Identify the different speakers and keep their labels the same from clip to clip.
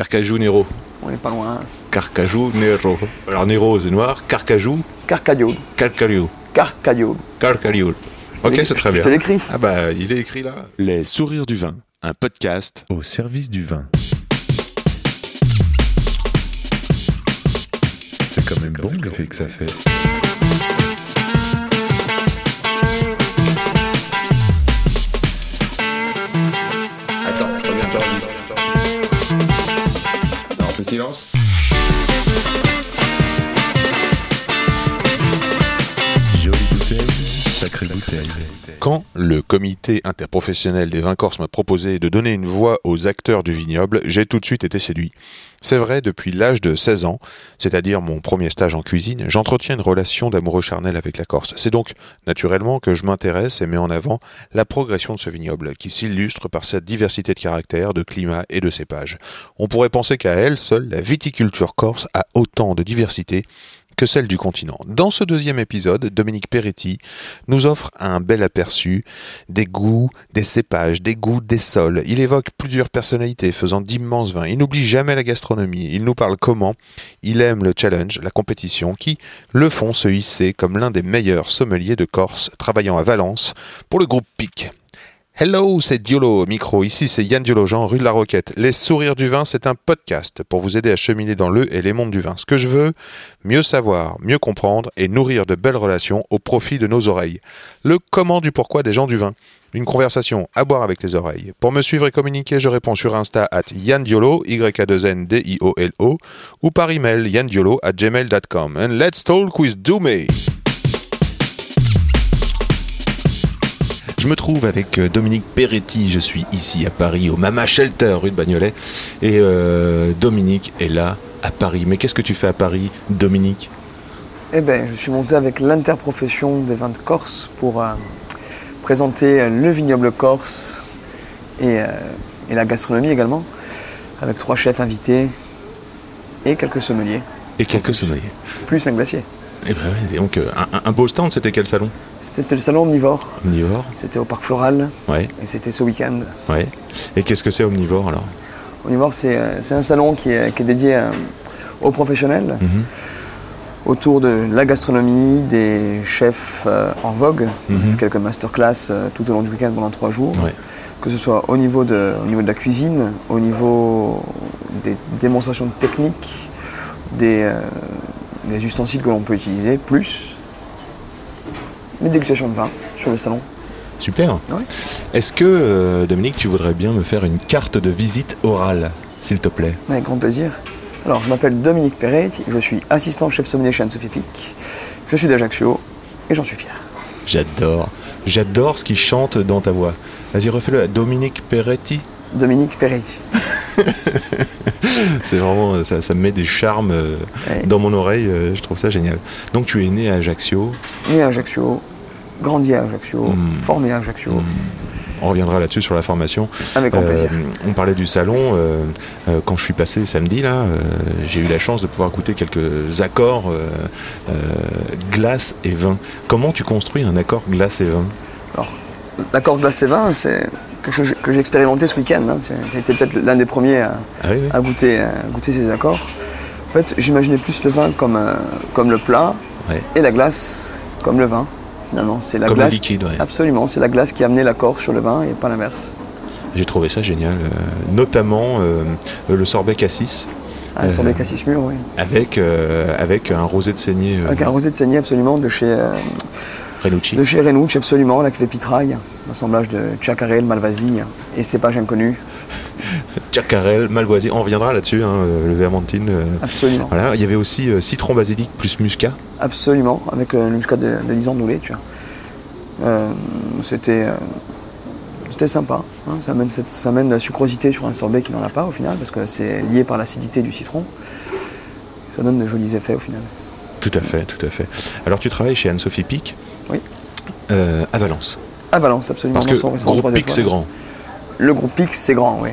Speaker 1: Carcajou Nero.
Speaker 2: On n'est pas loin.
Speaker 1: Carcajou Nero. Alors Nero, c'est noir. Carcajou.
Speaker 2: Carcagnoul.
Speaker 1: Carcajou.
Speaker 2: Carcagnoul.
Speaker 1: Carcajou. Ok, c'est très bien.
Speaker 2: Je l'écris.
Speaker 1: Ah bah, il est écrit là.
Speaker 3: Les sourires du vin, un podcast
Speaker 4: au service du vin. C'est quand même bon l'effet que ça fait.
Speaker 1: Silence.
Speaker 4: Jolie bouteille, sacrée bouteille.
Speaker 3: Quand le comité interprofessionnel des vins corses m'a proposé de donner une voix aux acteurs du vignoble, j'ai tout de suite été séduit. C'est vrai, depuis l'âge de 16 ans, c'est-à-dire mon premier stage en cuisine, j'entretiens une relation d'amoureux charnel avec la Corse. C'est donc naturellement que je m'intéresse et mets en avant la progression de ce vignoble, qui s'illustre par sa diversité de caractères, de climat et de cépages. On pourrait penser qu'à elle seule, la viticulture corse a autant de diversité que celle du continent. Dans ce deuxième épisode, Dominique Peretti nous offre un bel aperçu des goûts, des cépages, des goûts, des sols. Il évoque plusieurs personnalités faisant d'immenses vins. Il n'oublie jamais la gastronomie. Il nous parle comment il aime le challenge, la compétition, qui le font se hisser comme l'un des meilleurs sommeliers de Corse, travaillant à Valence pour le groupe PIC. Hello, c'est Diolo au micro. Ici, c'est Yann Diolo-Jean, rue de la Roquette. Les sourires du vin, c'est un podcast pour vous aider à cheminer dans le et les mondes du vin. Ce que je veux, mieux savoir, mieux comprendre et nourrir de belles relations au profit de nos oreilles. Le comment du pourquoi des gens du vin. Une conversation à boire avec les oreilles. Pour me suivre et communiquer, je réponds sur Insta at Yann Diolo, y a 2 n d i o l o ou par email yandiolo at gmail.com. And let's talk with Doumé. Je me trouve avec euh, Dominique Peretti. Je suis ici à Paris, au Mama Shelter, rue de Bagnolet. Et euh, Dominique est là, à Paris. Mais qu'est-ce que tu fais à Paris, Dominique?
Speaker 2: Eh ben, je suis monté avec l'interprofession des vins de Corse pour euh, présenter le vignoble corse et, euh, et la gastronomie également, avec trois chefs invités et quelques sommeliers,
Speaker 3: Et quelques sommeliers.
Speaker 2: plus un glacier.
Speaker 3: Et ben ouais, et donc, un, un beau stand, c'était quel salon?
Speaker 2: C'était le salon omnivore,
Speaker 3: Omnivore
Speaker 2: c'était au parc floral
Speaker 3: Ouais,
Speaker 2: et c'était ce week-end.
Speaker 3: ouais. Et qu'est-ce que c'est Omnivore alors?
Speaker 2: Omnivore, c'est euh, c'est un salon qui est, qui est dédié euh, aux professionnels,
Speaker 3: Mhm.
Speaker 2: autour de la gastronomie, des chefs euh, en vogue,
Speaker 3: Mhm.
Speaker 2: quelques masterclass euh, tout au long du week-end pendant trois jours,
Speaker 3: Ouais.
Speaker 2: que ce soit au niveau, de, au niveau de la cuisine, au niveau des démonstrations techniques, des, euh, des ustensiles que l'on peut utiliser, plus les dégustations de vin sur le salon.
Speaker 3: Super.
Speaker 2: Ouais.
Speaker 3: Est-ce que, euh, Dominique, tu voudrais bien me faire une carte de visite orale, s'il te plaît?
Speaker 2: Avec grand plaisir. Alors, je m'appelle Dominique Perret, je suis assistant chef sommelier chez Anne-Sophie Pic. Je suis d'Ajaccio et j'en suis fier.
Speaker 3: J'adore. J'adore ce qu'il chante dans ta voix. Vas-y, refais-le à Dominique Peretti.
Speaker 2: Dominique Perret.
Speaker 3: C'est vraiment, ça, ça me met des charmes euh,
Speaker 2: Ouais.
Speaker 3: dans mon oreille. euh, je trouve ça génial. Donc, tu es né à Ajaccio.
Speaker 2: Né à Ajaccio, grandi à Ajaccio,
Speaker 3: Mm.
Speaker 2: formé à Ajaccio.
Speaker 3: On reviendra là-dessus sur la formation.
Speaker 2: Avec grand
Speaker 3: Euh,
Speaker 2: plaisir.
Speaker 3: on parlait du salon. euh, euh, quand je suis passé samedi, là, euh, j'ai eu la chance de pouvoir goûter quelques accords euh, euh, glace et vin. Comment tu construis un accord glace et vin?
Speaker 2: L'accord glace et vin, c'est quelque chose que j'ai expérimenté ce week-end. hein. J'ai été peut-être l'un des premiers à,
Speaker 3: Ah oui, oui.
Speaker 2: à goûter, à goûter ces accords. En fait, j'imaginais plus le vin comme, euh, comme le plat
Speaker 3: Ouais.
Speaker 2: et la glace comme le vin. Finalement, c'est la
Speaker 3: Comme le
Speaker 2: glace.
Speaker 3: liquide, ouais.
Speaker 2: Absolument, c'est la glace qui a amené l'accord sur le vin et pas l'inverse.
Speaker 3: J'ai trouvé ça génial. euh, notamment euh, le sorbet cassis
Speaker 2: Un
Speaker 3: Euh,
Speaker 2: sorbet cassis mûr, oui.
Speaker 3: avec, euh, avec un rosé de saignée euh,
Speaker 2: Avec un rosé de saignée absolument de chez,
Speaker 3: Renucci.
Speaker 2: de chez Renucci, absolument, la cuvée Pitraille, assemblage de Chacarel, Malvasie et cépages inconnus.
Speaker 3: Chacarel, Malvoisie. On reviendra là-dessus, hein, le Vermentine. euh,
Speaker 2: Absolument.
Speaker 3: voilà. Il y avait aussi euh, citron basilic plus muscat.
Speaker 2: Absolument, avec euh, le muscat de, de tu vois. C'était, c'était sympa. hein. Ça, amène cette- ça amène de la sucrosité sur un sorbet qui n'en a pas au final, parce que c'est lié par l'acidité du citron. Ça donne de jolis effets au final.
Speaker 3: Tout à fait, tout à fait. Alors tu travailles chez Anne-Sophie Pic
Speaker 2: Oui.
Speaker 3: euh, à Valence.
Speaker 2: À Valence, absolument.
Speaker 3: Parce que
Speaker 2: restaurant
Speaker 3: groupe Pic c'est grand.
Speaker 2: Le groupe Pic, c'est grand, oui.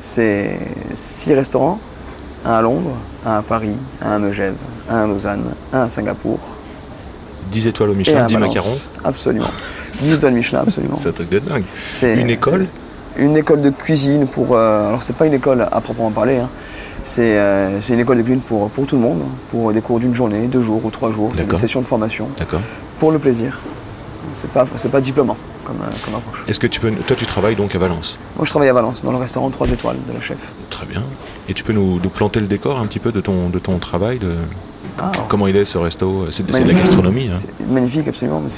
Speaker 2: C'est six restaurants, un à Londres, un à Paris, un à Megève, un à Lausanne, un à Singapour
Speaker 3: 10 étoiles au Michelin,
Speaker 2: à
Speaker 3: 10
Speaker 2: Valence.
Speaker 3: macarons.
Speaker 2: Absolument. 10 étoiles Michelin, absolument.
Speaker 3: C'est un truc de dingue.
Speaker 2: C'est
Speaker 3: Une école
Speaker 2: une école de cuisine pour. euh, alors, c'est pas une école à proprement parler, hein. c'est euh, c'est une école de cuisine pour, pour tout le monde, pour des cours d'une journée, deux jours ou trois jours. C'est des sessions de formation
Speaker 3: D'accord.
Speaker 2: pour le plaisir. C'est pas, c'est pas diplômant comme, euh, comme approche.
Speaker 3: Est-ce que tu peux. Toi, tu travailles donc à Valence?
Speaker 2: Moi, je travaille à Valence, dans le restaurant 3 étoiles de la chef.
Speaker 3: Très bien. Et tu peux nous, nous planter le décor un petit peu de ton, de ton travail de...
Speaker 2: Ah,
Speaker 3: Comment il est ce resto? C'est de la gastronomie. hein.
Speaker 2: C'est magnifique, absolument. mais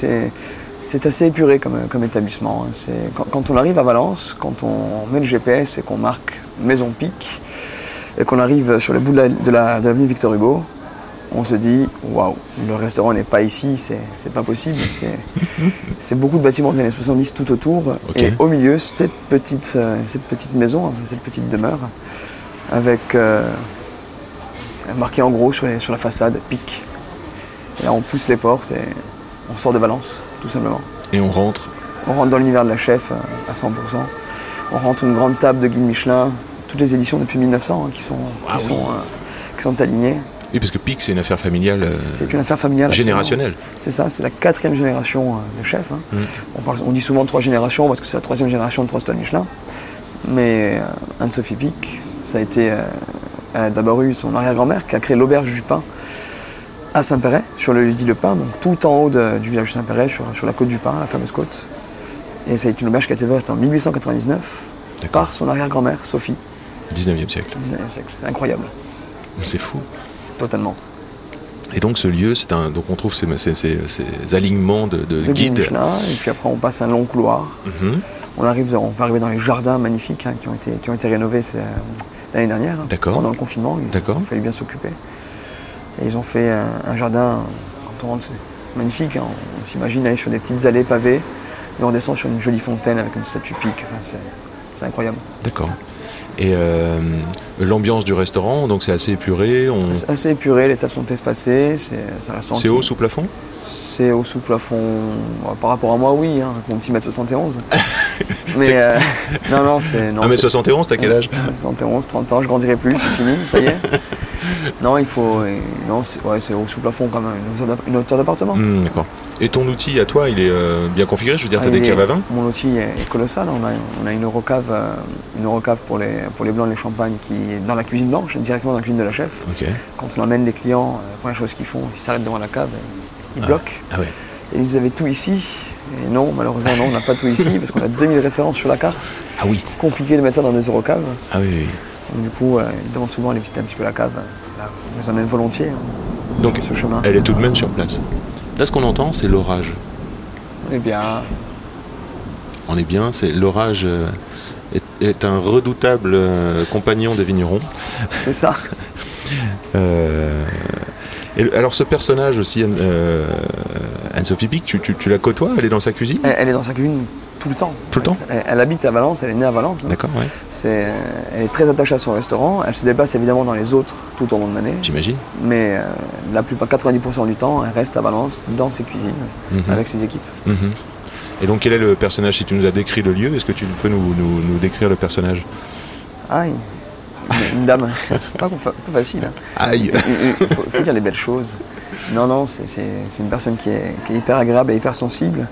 Speaker 2: C'est, assez épuré comme, comme établissement. hein. Quand, quand on arrive à Valence, quand on met le GPS et qu'on marque Maison Pic, et qu'on arrive sur le bout de, la- de, la- de l'avenue Victor Hugo, on se dit waouh, le restaurant n'est pas ici, c'est, pas possible. C'est, beaucoup de bâtiments des années 70 tout autour, et au milieu, cette petite, euh, cette petite maison, cette petite demeure, avec euh, marqué en gros sur, les- sur la façade Pic. Et là, on pousse les portes et on sort de Valence, tout simplement.
Speaker 3: Et on rentre.
Speaker 2: On rentre dans l'univers de la chef euh, à 100%. On rentre une grande table de guide Michelin, toutes les éditions depuis 1900 hein, qui, sont, qui,
Speaker 3: Ah
Speaker 2: sont, euh, qui sont alignées.
Speaker 3: Oui, parce que Pic, c'est une affaire familiale euh,
Speaker 2: C'est une affaire familiale.
Speaker 3: générationnelle.
Speaker 2: C'est ça, c'est la quatrième génération euh, de chefs. hein.
Speaker 3: Mm.
Speaker 2: On, parle- on dit souvent trois générations parce que c'est la troisième génération de trois Michelin. Mais euh, Anne-Sophie Pic, ça a été. A d'abord eu son arrière-grand-mère qui a créé l'auberge du pain à Saint-Péret, sur le lieu-dit Le Pin, donc tout en haut de- du village de Saint-Péret, sur, sur la côte du Pin, la fameuse côte. Et ça a été une auberge qui a été ouverte en 1899
Speaker 3: D'accord.
Speaker 2: par son arrière-grand-mère, Sophie,
Speaker 3: 19e siècle.
Speaker 2: 19e siècle. Incroyable,
Speaker 3: C'est fou.
Speaker 2: totalement.
Speaker 3: Et donc ce lieu, c'est un, donc on trouve ces, ces- ces- ces alignements de, de
Speaker 2: guide
Speaker 3: guides.
Speaker 2: Michelin, et puis après on passe un long couloir.
Speaker 3: Mhm.
Speaker 2: On, arrive on peut arriver dans les jardins magnifiques hein, qui, ont été, qui ont été rénovés c'est, l'année dernière, hein, pendant le confinement. Il, fallait bien s'occuper. Et ils ont fait un, un jardin, quand on rentre, c'est magnifique. hein. On s'imagine aller sur des petites allées pavées, et on descend sur une jolie fontaine avec une statue pique. Enfin, c'est incroyable.
Speaker 3: D'accord. Et euh, l'ambiance du restaurant, donc c'est assez épuré. On...
Speaker 2: C'est assez épuré, les tables sont espacées. C'est, c'est
Speaker 3: haut sous plafond?
Speaker 2: C'est au sous-plafond. euh, Par rapport à moi, oui, hein, avec mon petit mètre 71. Mais euh, non, non, c'est. non, c'est-
Speaker 3: 1m71, t'as quel âge?
Speaker 2: 71, 30 ans, je grandirai plus, c'est fini, ça y est. Non, il faut. euh, Non, c'est ouais, c'est au sous-plafond quand même, une hauteur d'app- une hauteur d'appartement.
Speaker 3: Hmm, D'accord. Et ton outil à toi, il est euh, bien configuré Je veux dire,
Speaker 2: Ah,
Speaker 3: t'as des
Speaker 2: il est-
Speaker 3: caves à vin
Speaker 2: Mon outil est, colossal. On a, on a une eurocave, euh, une eurocave pour, les, pour les blancs et les champagnes qui est dans la cuisine blanche, directement dans la cuisine de la chef. Quand on emmène les clients, euh, la première chose qu'ils font, ils s'arrêtent devant la cave, et ils bloquent.
Speaker 3: Ah ouais.
Speaker 2: Et vous avez tout ici. Et non, malheureusement, non, on n'a pas tout ici parce qu'on a 2000 références sur la carte.
Speaker 3: Ah oui.
Speaker 2: Compliqué de mettre ça dans des eurocaves.
Speaker 3: Ah oui, oui.
Speaker 2: Donc, du coup, euh, ils demandent souvent à aller visiter un petit peu la cave. Là, on les emmène volontiers hein,
Speaker 3: Donc,
Speaker 2: ce chemin.
Speaker 3: Elle est tout de même sur place. Là, ce qu'on entend, c'est l'orage.
Speaker 2: Eh bien,
Speaker 3: On est bien, c'est l'orage euh, est, est un redoutable euh, compagnon des vignerons.
Speaker 2: c'est ça.
Speaker 3: Euh, et alors ce personnage aussi, Anne- euh, Anne-Sophie Pic, tu, tu- tu la côtoies? Elle est dans sa cuisine?
Speaker 2: Elle, elle est dans sa cuisine tout le temps.
Speaker 3: Tout le temps
Speaker 2: elle, elle habite à Valence, elle est née à Valence. hein.
Speaker 3: D'accord, ouais.
Speaker 2: C'est, elle est très attachée à son restaurant. Elle se déplace évidemment dans les autres tout au long de l'année.
Speaker 3: J'imagine.
Speaker 2: Mais euh, la plupart, 90% du temps, elle reste à Valence dans ses cuisines
Speaker 3: Mhm.
Speaker 2: avec ses équipes.
Speaker 3: Mhm. Et donc quel est le personnage Si tu nous as décrit le lieu, est-ce que tu peux nous, nous- nous décrire le personnage?
Speaker 2: Aïe, une, dame. c'est pas fa- pas facile. hein.
Speaker 3: Aïe
Speaker 2: Il faut, faut dire les belles choses. Non, non, c'est une personne qui est, qui est hyper agréable et hyper sensible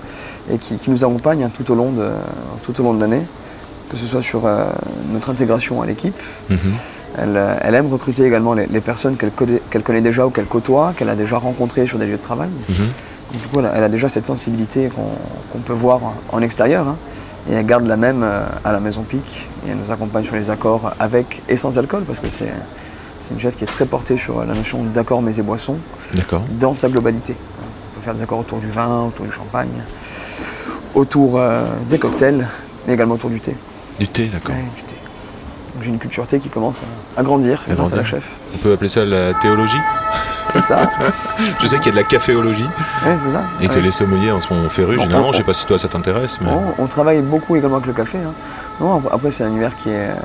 Speaker 2: et qui, qui nous accompagne hein, tout au long de, tout au long de l'année, que ce soit sur euh, notre intégration à l'équipe.
Speaker 3: Mhm.
Speaker 2: Elle, euh, elle aime recruter également les, les personnes qu'elle connaît, déjà ou qu'elle côtoie, qu'elle a déjà rencontrées sur des lieux de travail.
Speaker 3: Mhm.
Speaker 2: Donc, du coup, elle a, elle a déjà cette sensibilité qu'on qu'on peut voir en extérieur. hein. Et elle garde la même euh, à la Maison Pic. Et elle nous accompagne sur les accords avec et sans alcool, parce que c'est une chef qui est très portée sur la notion d'accords mets et boissons
Speaker 3: D'accord.
Speaker 2: dans sa globalité. On peut faire des accords autour du vin, autour du champagne, autour euh, des cocktails, mais également autour du thé.
Speaker 3: Du thé, d'accord.
Speaker 2: Ouais, du thé. Donc j'ai une culture thé qui commence à, à grandir
Speaker 3: À
Speaker 2: grâce à la
Speaker 3: grandir.
Speaker 2: chef.
Speaker 3: On peut appeler ça la théologie
Speaker 2: C'est ça.
Speaker 3: Je sais qu'il y a de la caféologie
Speaker 2: Ouais, c'est ça.
Speaker 3: et que les sommeliers en sont férus généralement.
Speaker 2: on-
Speaker 3: Je sais pas si toi ça t'intéresse, mais.
Speaker 2: On, on travaille beaucoup également avec le café. hein. Non, ap- après c'est un univers qui est, euh,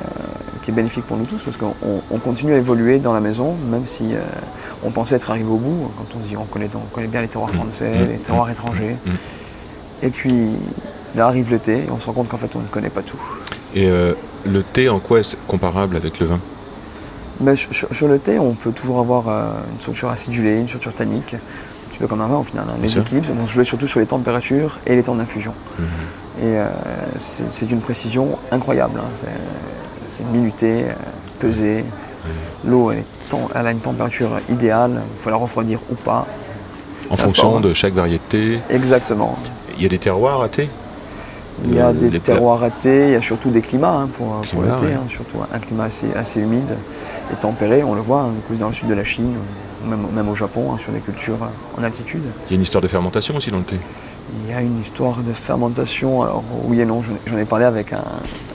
Speaker 2: qui est bénéfique pour nous tous parce qu'on on- on continue à évoluer dans la maison, même si euh, on pensait être arrivé au bout. Quand on se dit on connaît, on connaît bien les terroirs français,
Speaker 3: Mm.
Speaker 2: les terroirs étrangers.
Speaker 3: Mm.
Speaker 2: Et puis là arrive le thé et on se rend compte qu'en fait on ne connaît pas tout.
Speaker 3: Et euh, le thé, en quoi est-ce comparable avec le vin
Speaker 2: Mais sur, le thé, on peut toujours avoir euh, une structure acidulée, une structure tannique, un petit peu comme un vin au final. hein. Les équilibres vont se jouer surtout sur les températures et les temps d'infusion.
Speaker 3: Mhm.
Speaker 2: Et euh, c'est d'une précision incroyable. hein. C'est- minuté, euh, pesé. L'eau, elle, a une température idéale. Il faut la refroidir ou pas.
Speaker 3: En
Speaker 2: Ça
Speaker 3: fonction
Speaker 2: parle.
Speaker 3: de chaque variété.
Speaker 2: Exactement.
Speaker 3: Il y a des terroirs à thé?
Speaker 2: Il y a des terroirs à thé, il y a surtout des climats hein, pour, pour
Speaker 3: Climat,
Speaker 2: le thé,
Speaker 3: ouais.
Speaker 2: hein, surtout un climat assez, assez humide et tempéré, on le voit, hein, du coup, dans le sud de la Chine, même, même au Japon, hein, sur des cultures euh, en altitude.
Speaker 3: Il y a une histoire de fermentation aussi dans le thé.
Speaker 2: Il y a une histoire de fermentation, alors oui et non, j'en ai- parlé avec un,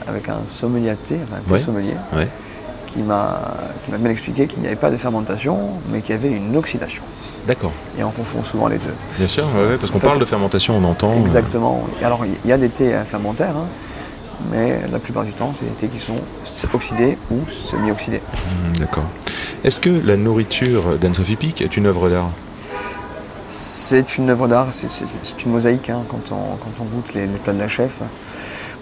Speaker 2: avec un sommelier à thé, un thé
Speaker 3: Ouais.
Speaker 2: sommelier,
Speaker 3: Ouais.
Speaker 2: Qui m'a bien expliqué qu'il n'y avait pas de fermentation, mais qu'il y avait une oxydation.
Speaker 3: D'accord.
Speaker 2: Et on confond souvent les deux.
Speaker 3: Bien sûr, ouais, ouais, parce qu'on parle de fermentation, on entend. euh,
Speaker 2: Exactement. Alors il y a des thés euh, fermentaires, hein, mais la plupart du temps, c'est des thés qui sont oxydés ou semi-oxydés.
Speaker 3: Hmm, D'accord. Est-ce que la nourriture d'Anne-Sophie Pic est une œuvre d'art?
Speaker 2: C'est une œuvre d'art, c'est une mosaïque hein, quand, on, quand on goûte les, les plats de la chef.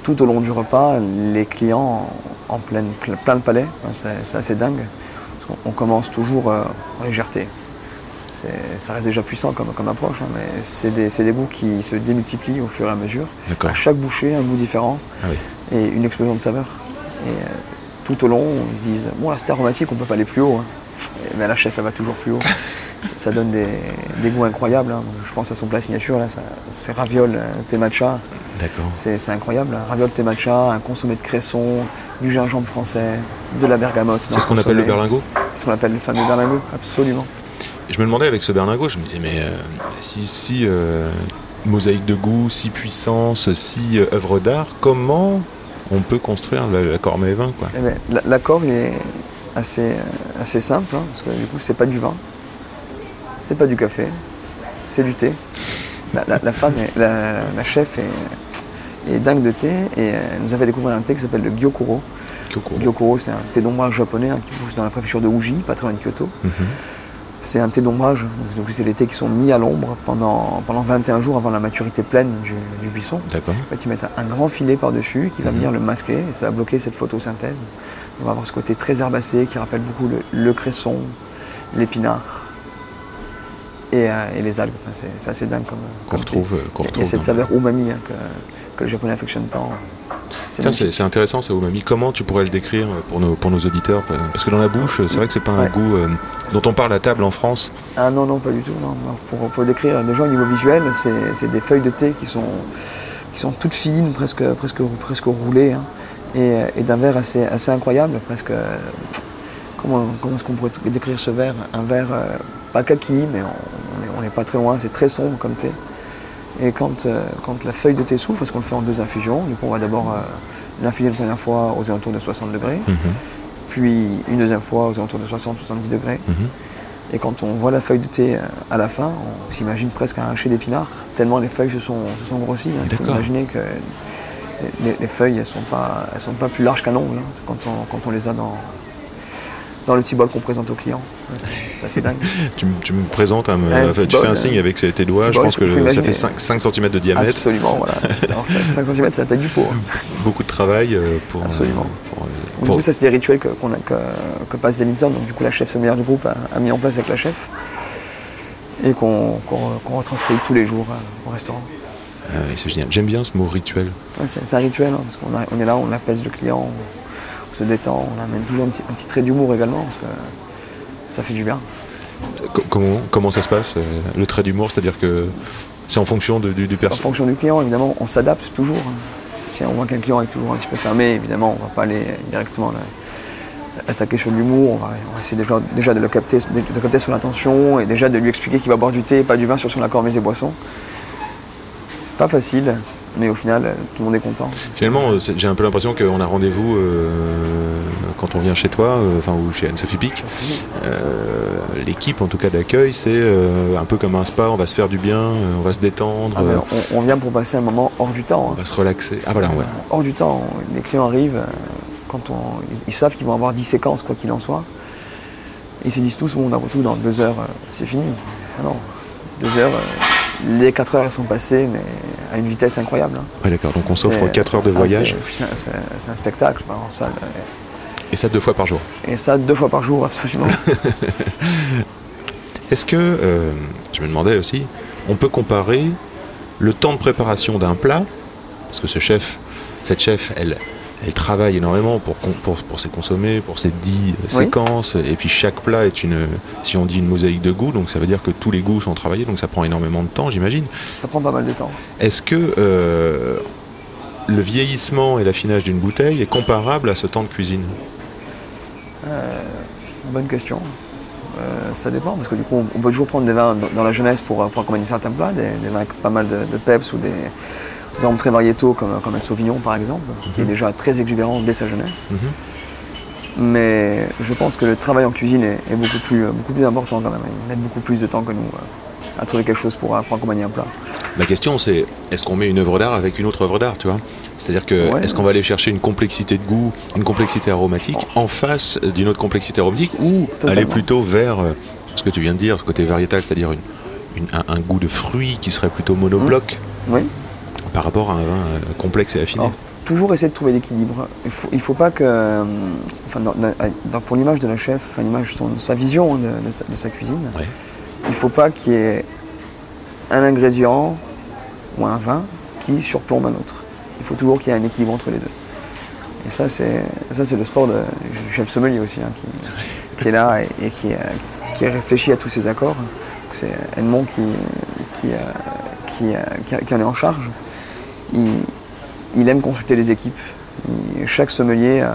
Speaker 2: Tout au long du repas, les clients en, plein de palais, c'est assez dingue. Parce on commence toujours euh, en légèreté. Ça reste déjà puissant comme, comme approche, hein, mais c'est des, goûts qui se démultiplient au fur et à mesure. À chaque bouchée, un goût différent
Speaker 3: Ah oui.
Speaker 2: et une explosion de saveurs. Et euh, tout au long, ils disent Bon, là, c'était aromatique, on peut pas aller plus haut. hein. Mais la chef, elle va toujours plus haut. ça, donne des, des goûts incroyables. hein. Je pense à son plat signature, là, c'est raviol, euh, thé matcha.
Speaker 3: D'accord.
Speaker 2: C'est incroyable. hein. Raviol thé matcha, un consommé de cresson, du gingembre français, de la bergamote.
Speaker 3: C'est ce qu'on appelle le berlingot
Speaker 2: C'est ce qu'on appelle le fameux berlingot, absolument.
Speaker 3: Et Je me demandais avec ce berlingot, je me disais, mais euh, si, si euh, mosaïque de goût, si puissance, si euh, œuvre d'art, comment on peut construire la, la Cormet vin quoi?
Speaker 2: Eh ben, la- L'accord il est assez, assez simple, hein, parce que du coup c'est pas du vin, c'est pas du café, c'est du thé. La, la- la femme, est- la, la chef est, est dingue de thé et elle nous a fait découvrir un thé qui s'appelle le Gyokuro. Gyokuro c'est un thé d'ombrage japonais hein, qui pousse dans la préfecture de Uji, pas très loin de Kyoto.
Speaker 3: Mhm.
Speaker 2: C'est un thé d'ombrage, donc c'est des thés qui sont mis à l'ombre pendant, pendant 21 jours avant la maturité pleine du, du buisson.
Speaker 3: D'accord.
Speaker 2: En fait, ils mettent un grand filet par-dessus qui va
Speaker 3: Mhm.
Speaker 2: venir le masquer et ça va bloquer cette photosynthèse. On va avoir ce côté très herbacé qui rappelle beaucoup le, le cresson, l'épinard et, euh, et les algues. Enfin, c'est, assez dingue comme,
Speaker 3: Qu'on retrouve, euh, qu'on
Speaker 2: Il y a
Speaker 3: retrouve
Speaker 2: cette
Speaker 3: dans-
Speaker 2: saveur umami hein, que, que le japonais affectionne tant. C'est
Speaker 3: intéressant ça, umami. Comment tu pourrais le décrire pour nos, pour nos auditeurs? Parce que dans la bouche, c'est vrai que c'est pas un
Speaker 2: Ouais.
Speaker 3: goût euh, dont on parle à table en France.
Speaker 2: Ah non, non, pas du tout. Non. Pour, pour le décrire, déjà au niveau visuel, c'est, des feuilles de thé qui sont, qui sont toutes fines, presque, presque, presque roulées, hein, et, et d'un verre assez, assez incroyable, presque. euh, Comment, comment est-ce qu'on pourrait décrire ce verre Un verre euh, pas kaki, mais on on n'est pas très loin, c'est très sombre comme thé. Et quand, euh, quand la feuille de thé s'ouvre, parce qu'on le fait en deux infusions, du coup on va d'abord euh, l'infuser une première fois aux alentours de 60 degrés,
Speaker 3: Mhm.
Speaker 2: puis une deuxième fois aux alentours de 60-70 degrés,
Speaker 3: Mhm.
Speaker 2: et quand on voit la feuille de thé euh, à la fin, on s'imagine presque un hachet d'épinards, tellement les feuilles se sont, se sont grossies. hein. Il faut imaginer que les, les feuilles, elles ne sont, pas- elles sont pas plus larges qu'un ongle hein, quand, on, quand on les a dans, dans le petit bol qu'on présente aux clients. C'est dingue.
Speaker 3: Tu, me- tu me présentes,
Speaker 2: petit
Speaker 3: tu fais un signe
Speaker 2: euh,
Speaker 3: avec tes doigts, je
Speaker 2: bol,
Speaker 3: pense que ça fait 5, cm de diamètre,
Speaker 2: Absolument, voilà. Alors, 5, cm, c'est la taille du pot. hein.
Speaker 3: beaucoup de travail euh, pour... euh,
Speaker 2: Absolument.
Speaker 3: pour, euh,
Speaker 2: Du coup, ça, c'est des rituels que, qu'on a, que, que passe Davidson, donc du coup, la chef sommelière du groupe a, a mis en place avec la chef et qu'on, retranscrit tous les jours euh, au restaurant.
Speaker 3: Ah c'est génial. J'aime bien ce mot rituel.
Speaker 2: Ouais, c'est, un rituel, hein, parce qu'on on est là, on apaise le client, on se détend, on amène toujours un petit, un petit trait d'humour également, parce que ça fait du bien.
Speaker 3: Co- comment, comment ça se passe euh, Le trait d'humour, c'est-à-dire que c'est en fonction de- du, du
Speaker 2: en fonction du client, évidemment, on s'adapte toujours. hein. Si on voit qu'un client est toujours un petit peu fermé, évidemment, on ne va pas aller directement là, attaquer sur l'humour. On va, on va essayer déjà, déjà de le capter, de, de capter son attention et déjà de lui expliquer qu'il va boire du thé et pas du vin sur son accord mets et boissons. C'est pas facile, mais au final, euh, tout le monde est content.
Speaker 3: Finalement, euh, j'ai un peu l'impression qu'on a rendez-vous euh, quand on vient chez toi, euh, enfin ou chez Anne-Sophie Pic. Euh, L'équipe, en tout cas d'accueil, c'est un peu comme un spa. On va se faire du bien, on va se détendre,
Speaker 2: Ah, on, on vient pour passer un moment hors du temps.
Speaker 3: on
Speaker 2: hein.
Speaker 3: va se relaxer. Ah voilà, ouais.
Speaker 2: Hors du temps. Les clients arrivent, quand on, ils, ils savent qu'ils vont avoir 10 séquences, quoi qu'il en soit. Ils se disent tous, bon, d'un coup, dans deux heures, c'est fini. Ah non, deux heures, les quatre heures, elles sont passées, mais à une vitesse incroyable. hein.
Speaker 3: Ouais, d'accord. Donc on s'offre
Speaker 2: C'est-
Speaker 3: 4 heures de
Speaker 2: ah,
Speaker 3: voyage
Speaker 2: c'est- c'est, un spectacle enfin, en salle. euh,
Speaker 3: et ça deux fois par jour.
Speaker 2: Et ça, deux fois par jour, absolument.
Speaker 3: Est-ce que, euh, je me demandais aussi, on peut comparer le temps de préparation d'un plat? Parce que ce chef, cette chef, elle, elle travaille énormément pour, con- pour, pour ses consommés, pour ses dix
Speaker 2: Oui.
Speaker 3: séquences. Et puis chaque plat est une, si on dit une mosaïque de goûts, donc ça veut dire que tous les goûts sont travaillés, donc ça prend énormément de temps, j'imagine.
Speaker 2: Ça prend pas mal de temps.
Speaker 3: Est-ce que euh, le vieillissement et l'affinage d'une bouteille est comparable à ce temps de cuisine?
Speaker 2: Bonne question. Euh, ça dépend, parce que du coup, on peut toujours prendre des vins dans- dans la jeunesse pour, pour accompagner certains plats, des, des vins avec pas mal de, de peps ou des, des arômes très variétaux, comme, comme un Sauvignon par exemple, qui est déjà très exubérant dès sa jeunesse. Mais je pense que le travail en cuisine est, est beaucoup, plus, beaucoup plus important quand même. Il met beaucoup plus de temps que nous euh, à trouver quelque chose pour, pour accompagner un plat.
Speaker 3: Ma question c'est est-ce qu'on met une œuvre d'art avec une autre œuvre d'art, tu vois? C'est-à-dire que
Speaker 2: Ouais.
Speaker 3: est-ce qu'on va aller chercher une complexité de goût, une complexité aromatique en face d'une autre complexité aromatique ou
Speaker 2: Totalement.
Speaker 3: aller plutôt vers euh, ce que tu viens de dire, ce côté variétal, c'est-à-dire une- une- un, un goût de fruits qui serait plutôt monobloc?
Speaker 2: Oui
Speaker 3: par rapport à un vin euh, complexe et affiné
Speaker 2: Alors, toujours essayer de trouver l'équilibre. Il faut, il faut pas que, euh, enfin, dans- dans- dans- pour l'image de la chef, enfin, l'image, son- sa vision de, de sa, de sa cuisine,
Speaker 3: Ouais.
Speaker 2: il faut pas qu'il y ait un ingrédient ou un vin qui surplombe un autre. Il faut toujours qu'il y ait un équilibre entre les deux. Et ça, c'est ça, c'est le sport de- du chef sommelier aussi, hein, qui, qui est là et, et qui, euh, qui réfléchit à tous ces accords. C'est Edmond qui, qui, qui, qui- qui en est en charge. Il, il aime consulter les équipes. Il- chaque sommelier euh,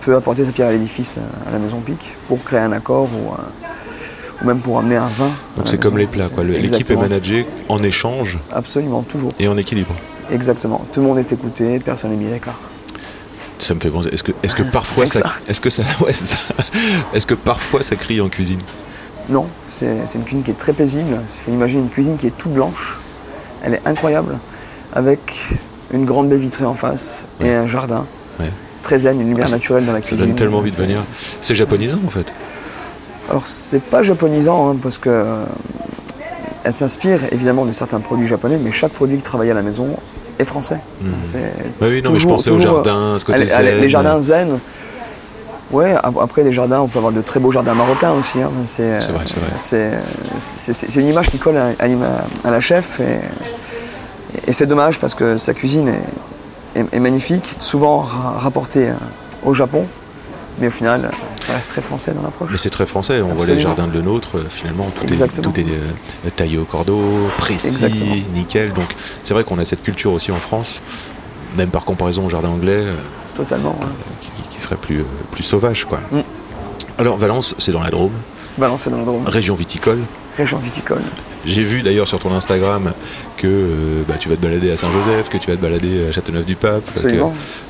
Speaker 2: peut apporter sa pierre à l'édifice euh, à la maison Pic pour créer un accord ou, un- ou même pour amener un vin.
Speaker 3: Donc c'est comme les plats, quoi. L'équipe est managée en échange
Speaker 2: Absolument, toujours.
Speaker 3: et en équilibre.
Speaker 2: Exactement. Tout le monde est écouté, personne n'est mis à l'écart.
Speaker 3: Ça me fait penser. Est-ce que, est-ce que parfois
Speaker 2: Rien que
Speaker 3: ça,
Speaker 2: ça.
Speaker 3: est-ce que ça, ouais, c'est ça. est-ce que parfois ça crie en cuisine?
Speaker 2: Non, c'est une cuisine qui est très paisible. Il faut imaginer une cuisine qui est toute blanche. Elle est incroyable, avec une grande baie vitrée en face et un jardin.
Speaker 3: Ouais.
Speaker 2: Très zen, une lumière
Speaker 3: Ah, ça-
Speaker 2: naturelle dans la
Speaker 3: Ça
Speaker 2: cuisine.
Speaker 3: donne tellement envie de venir. C'est japonisant en fait.
Speaker 2: Alors c'est pas japonisant hein, parce que euh, elle s'inspire évidemment de certains produits japonais, mais chaque produit qui travaille à la maison est français. C'est
Speaker 3: Bah oui, non, mais je pensais au jardin, ce côté zen.
Speaker 2: les jardins zen. Ouais, ap- après les jardins, on peut avoir de très beaux jardins marocains aussi. hein. C'est
Speaker 3: C'est vrai, c'est vrai.
Speaker 2: c'est- une image qui colle à, à l'ima- à la chef et, et c'est dommage parce que sa cuisine est, est- est magnifique, souvent ra- rapportée euh, au Japon, mais au final, ça reste très français dans l'approche.
Speaker 3: Mais c'est très français, on voit les jardins de le nôtre, euh, finalement tout est,
Speaker 2: Exactement.
Speaker 3: tout est euh, taillé au cordeau, précis,
Speaker 2: Exactement.
Speaker 3: nickel. Donc c'est vrai qu'on a cette culture aussi en France, même par comparaison au jardin anglais, euh,
Speaker 2: ouais.
Speaker 3: qui, serait plus, plus sauvage. Quoi.
Speaker 2: Mm.
Speaker 3: Alors Valence, c'est dans la Drôme,
Speaker 2: Balancé dans le Drôme,
Speaker 3: région viticole.
Speaker 2: région viticole.
Speaker 3: J'ai vu d'ailleurs sur ton Instagram que euh, bah, tu vas te balader à Saint-Joseph, que tu vas te balader à Châteauneuf-du-Pape.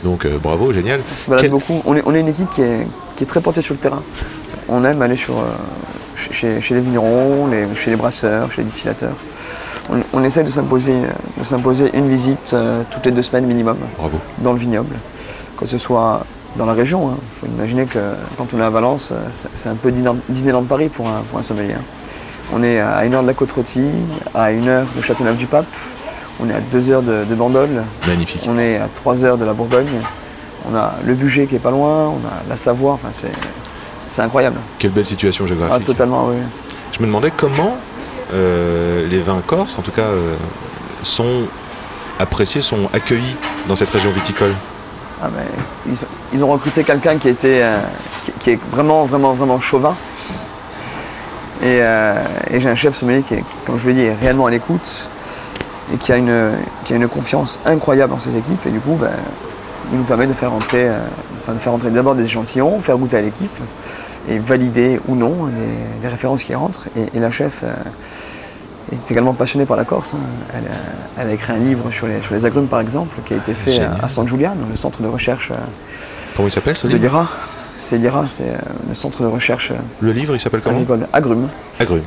Speaker 3: Donc euh, bravo, génial.
Speaker 2: On se balade
Speaker 3: Quel-
Speaker 2: beaucoup. On est, on est une équipe qui est, qui est très portée sur le terrain. On aime aller sur, euh, chez- les vignerons, les- chez les brasseurs, chez les distillateurs. On, on essaie de s'imposer, de s'imposer une visite toutes les deux semaines minimum
Speaker 3: Bravo.
Speaker 2: dans le vignoble, que ce soit dans la région. Il faut imaginer que quand on est à Valence, c'est un peu Disneyland Disneyland Paris pour un, pour un sommelier. On est à une heure de la Côte-Rôtie, à une heure de Châteauneuf-du-Pape, on est à deux heures de, de Bandol,
Speaker 3: Magnifique.
Speaker 2: on est à 3 heures de la Bourgogne. On a le budget qui est pas loin, on a la Savoie, enfin c'est, c'est incroyable.
Speaker 3: Quelle belle situation
Speaker 2: Ah,
Speaker 3: géographique.
Speaker 2: totalement, oui.
Speaker 3: Je me demandais comment euh, les vins corses, en tout cas, euh, sont appréciés, sont accueillis dans cette région viticole.
Speaker 2: Ah, ils, ont- ils ont recruté quelqu'un qui était euh, qui, qui est vraiment, vraiment, vraiment chauvin. Et, euh, et j'ai un chef sommelier qui est, comme je l'ai dit, est réellement à l'écoute et qui a, une, qui a une confiance incroyable dans ses équipes. Et du coup, ben, il nous permet de faire entrer, euh, enfin, de faire entrer d'abord des échantillons, faire goûter à l'équipe et valider ou non des, des références qui rentrent. Et, et la chef euh, est également passionnée par la Corse. hein. Elle, a, elle a écrit un livre sur les, sur les agrumes, par exemple, qui a été fait
Speaker 3: Génial.
Speaker 2: à, San Giuliano, le centre de recherche euh,
Speaker 3: Comment il s'appelle ce
Speaker 2: de l'IRA. C'est l'IRA, c'est euh, le centre de recherche euh,
Speaker 3: Le livre, il s'appelle comment?
Speaker 2: agricole. Agrumes.
Speaker 3: Agrumes.